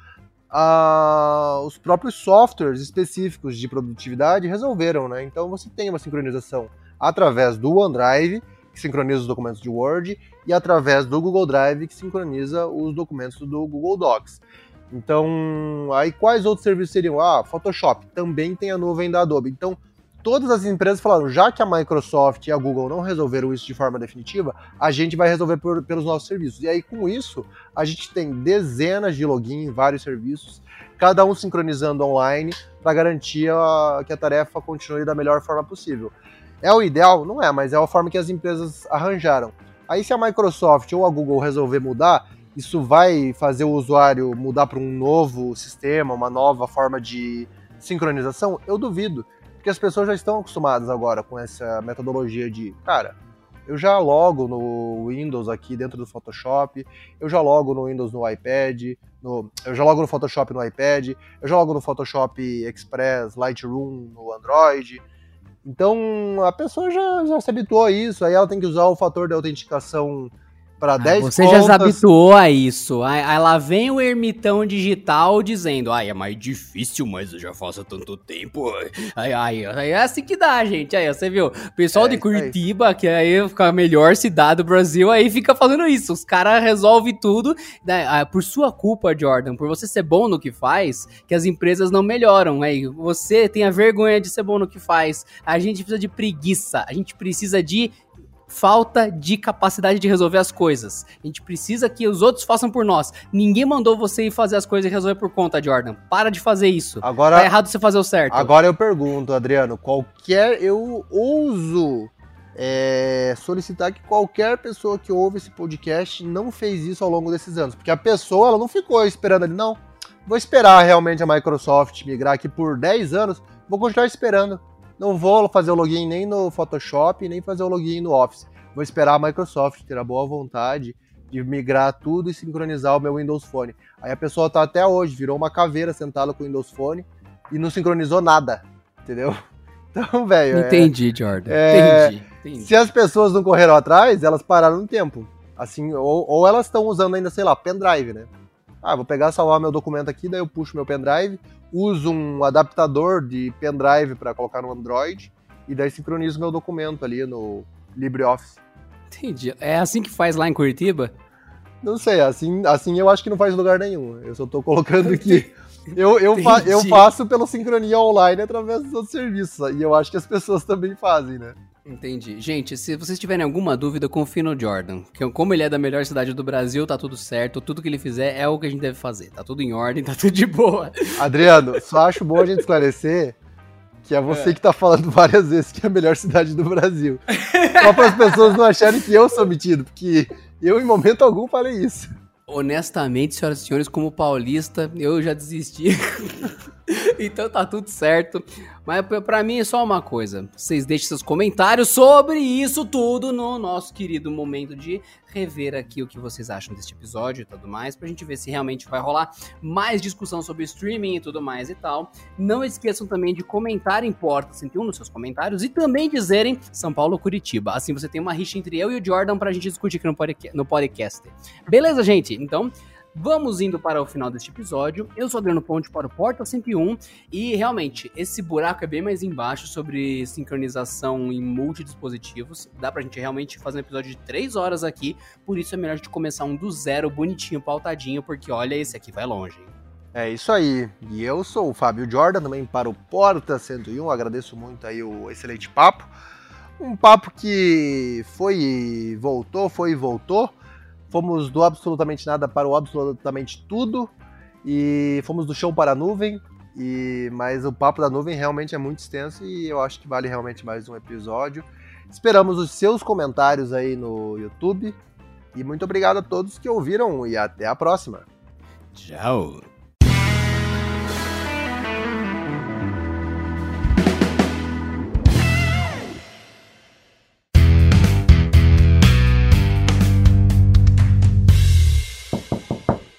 os próprios softwares específicos de produtividade resolveram, né? Então você tem uma sincronização através do OneDrive, que sincroniza os documentos de Word, e através do Google Drive, que sincroniza os documentos do Google Docs. Então, aí quais outros serviços seriam? Ah, Photoshop também tem a nuvem da Adobe. Então, todas as empresas falaram, já que a Microsoft e a Google não resolveram isso de forma definitiva, a gente vai resolver por, pelos nossos serviços. E aí, com isso, a gente tem dezenas de login em vários serviços, cada um sincronizando online para garantir a, que a tarefa continue da melhor forma possível. É o ideal? Não é, mas é a forma que as empresas arranjaram. Aí, se a Microsoft ou a Google resolver mudar, isso vai fazer o usuário mudar para um novo sistema, uma nova forma de sincronização? Eu duvido. Porque as pessoas já estão acostumadas agora com essa metodologia de, cara, eu já logo no Windows aqui dentro do Photoshop, eu já logo no Windows no iPad, no, eu já logo no Photoshop no iPad, eu já logo no Photoshop Express, Lightroom no Android. Então a pessoa já, já se habituou a isso, aí ela tem que usar o fator de autenticação para 10 Ah, Você já se habituou a isso. Aí, aí lá vem o ermitão digital dizendo: ai, é mais difícil, mas eu já faço há tanto tempo. Ai, ai, ai, é assim que dá, gente. Aí, você viu? O pessoal É, de. Curitiba, que aí fica a melhor cidade do Brasil, aí fica falando isso. Os caras resolvem tudo. né? Ah, Por sua culpa, Jordan, por você ser bom no que faz, que as empresas não melhoram. Aí você tem a vergonha de ser bom no que faz. A gente precisa de preguiça. A gente precisa de falta de capacidade de resolver as coisas. A gente precisa que os outros façam por nós. Ninguém mandou você ir fazer as coisas e resolver por conta, Jordan. Para de fazer isso. Agora, Tá errado você fazer o certo. Agora eu pergunto, Adriano, qualquer. Eu ouso é, solicitar que qualquer pessoa que ouve esse podcast não fez isso ao longo desses anos. Porque a pessoa ela não ficou esperando ali, não. Vou esperar realmente a Microsoft migrar aqui por 10 anos, vou continuar esperando. Não vou fazer o login nem no Photoshop, nem fazer o login no Office. Vou esperar a Microsoft ter a boa vontade de migrar tudo e sincronizar o meu Windows Phone. Aí a pessoa tá até hoje, virou uma caveira sentada com o Windows Phone e não sincronizou nada, entendeu? Então, velho, é- Entendi, Jordan. É, Entendi. entendi. se as pessoas não correram atrás, elas pararam no tempo. Assim, ou, ou elas estão usando ainda, sei lá, pendrive, né? Ah, vou pegar, salvar meu documento aqui, daí eu puxo meu pendrive, uso um adaptador de pendrive para colocar no Android e daí sincronizo meu documento ali no LibreOffice. Entendi. É assim que faz lá em Curitiba? Não sei, assim, assim eu acho que não faz lugar nenhum. Eu só tô colocando aqui. Eu, eu, fa- eu faço pela sincronia online através dos outros serviços. E eu acho que as pessoas também fazem, né? Entendi. Gente, se vocês tiverem alguma dúvida, confie no Jordan. Que como ele é da melhor cidade do Brasil, tá tudo certo. Tudo que ele fizer é o que a gente deve fazer. Tá tudo em ordem, tá tudo de boa. Adriano, só acho bom a gente esclarecer que é você que tá falando várias vezes que é a melhor cidade do Brasil. Só para as pessoas não acharem que eu sou metido, porque eu em momento algum falei isso. Honestamente, senhoras e senhores, como paulista, eu já desisti. então tá tudo certo. Mas pra mim é só uma coisa. Vocês deixem seus comentários sobre isso tudo no nosso querido momento de rever aqui o que vocês acham deste episódio e tudo mais, pra gente ver se realmente vai rolar mais discussão sobre streaming e tudo mais e tal. Não esqueçam também de comentar em Porta 101 nos seus comentários e também dizerem São Paulo Curitiba. Assim você tem uma rixa entre eu e o Jordan pra gente discutir aqui no no podcast. Beleza, gente? Então, vamos indo para o final deste episódio. Eu sou Adriano Ponte para o Porta 101 e realmente esse buraco é bem mais embaixo sobre sincronização em multidispositivos. Dá pra gente realmente fazer um episódio de 3 horas aqui, por isso é melhor a gente começar um do zero, bonitinho, pautadinho, porque olha, esse aqui vai longe. É isso aí. E eu sou o Fábio Jordan, também para o Porta 101. Agradeço muito aí o excelente papo. Um papo que foi e voltou, foi e voltou. Fomos do absolutamente nada para o absolutamente tudo. E fomos do chão para a nuvem. E mas o papo da nuvem realmente é muito extenso e eu acho que vale realmente mais um episódio. Esperamos os seus comentários aí no YouTube. E muito obrigado a todos que ouviram e até a próxima. Tchau!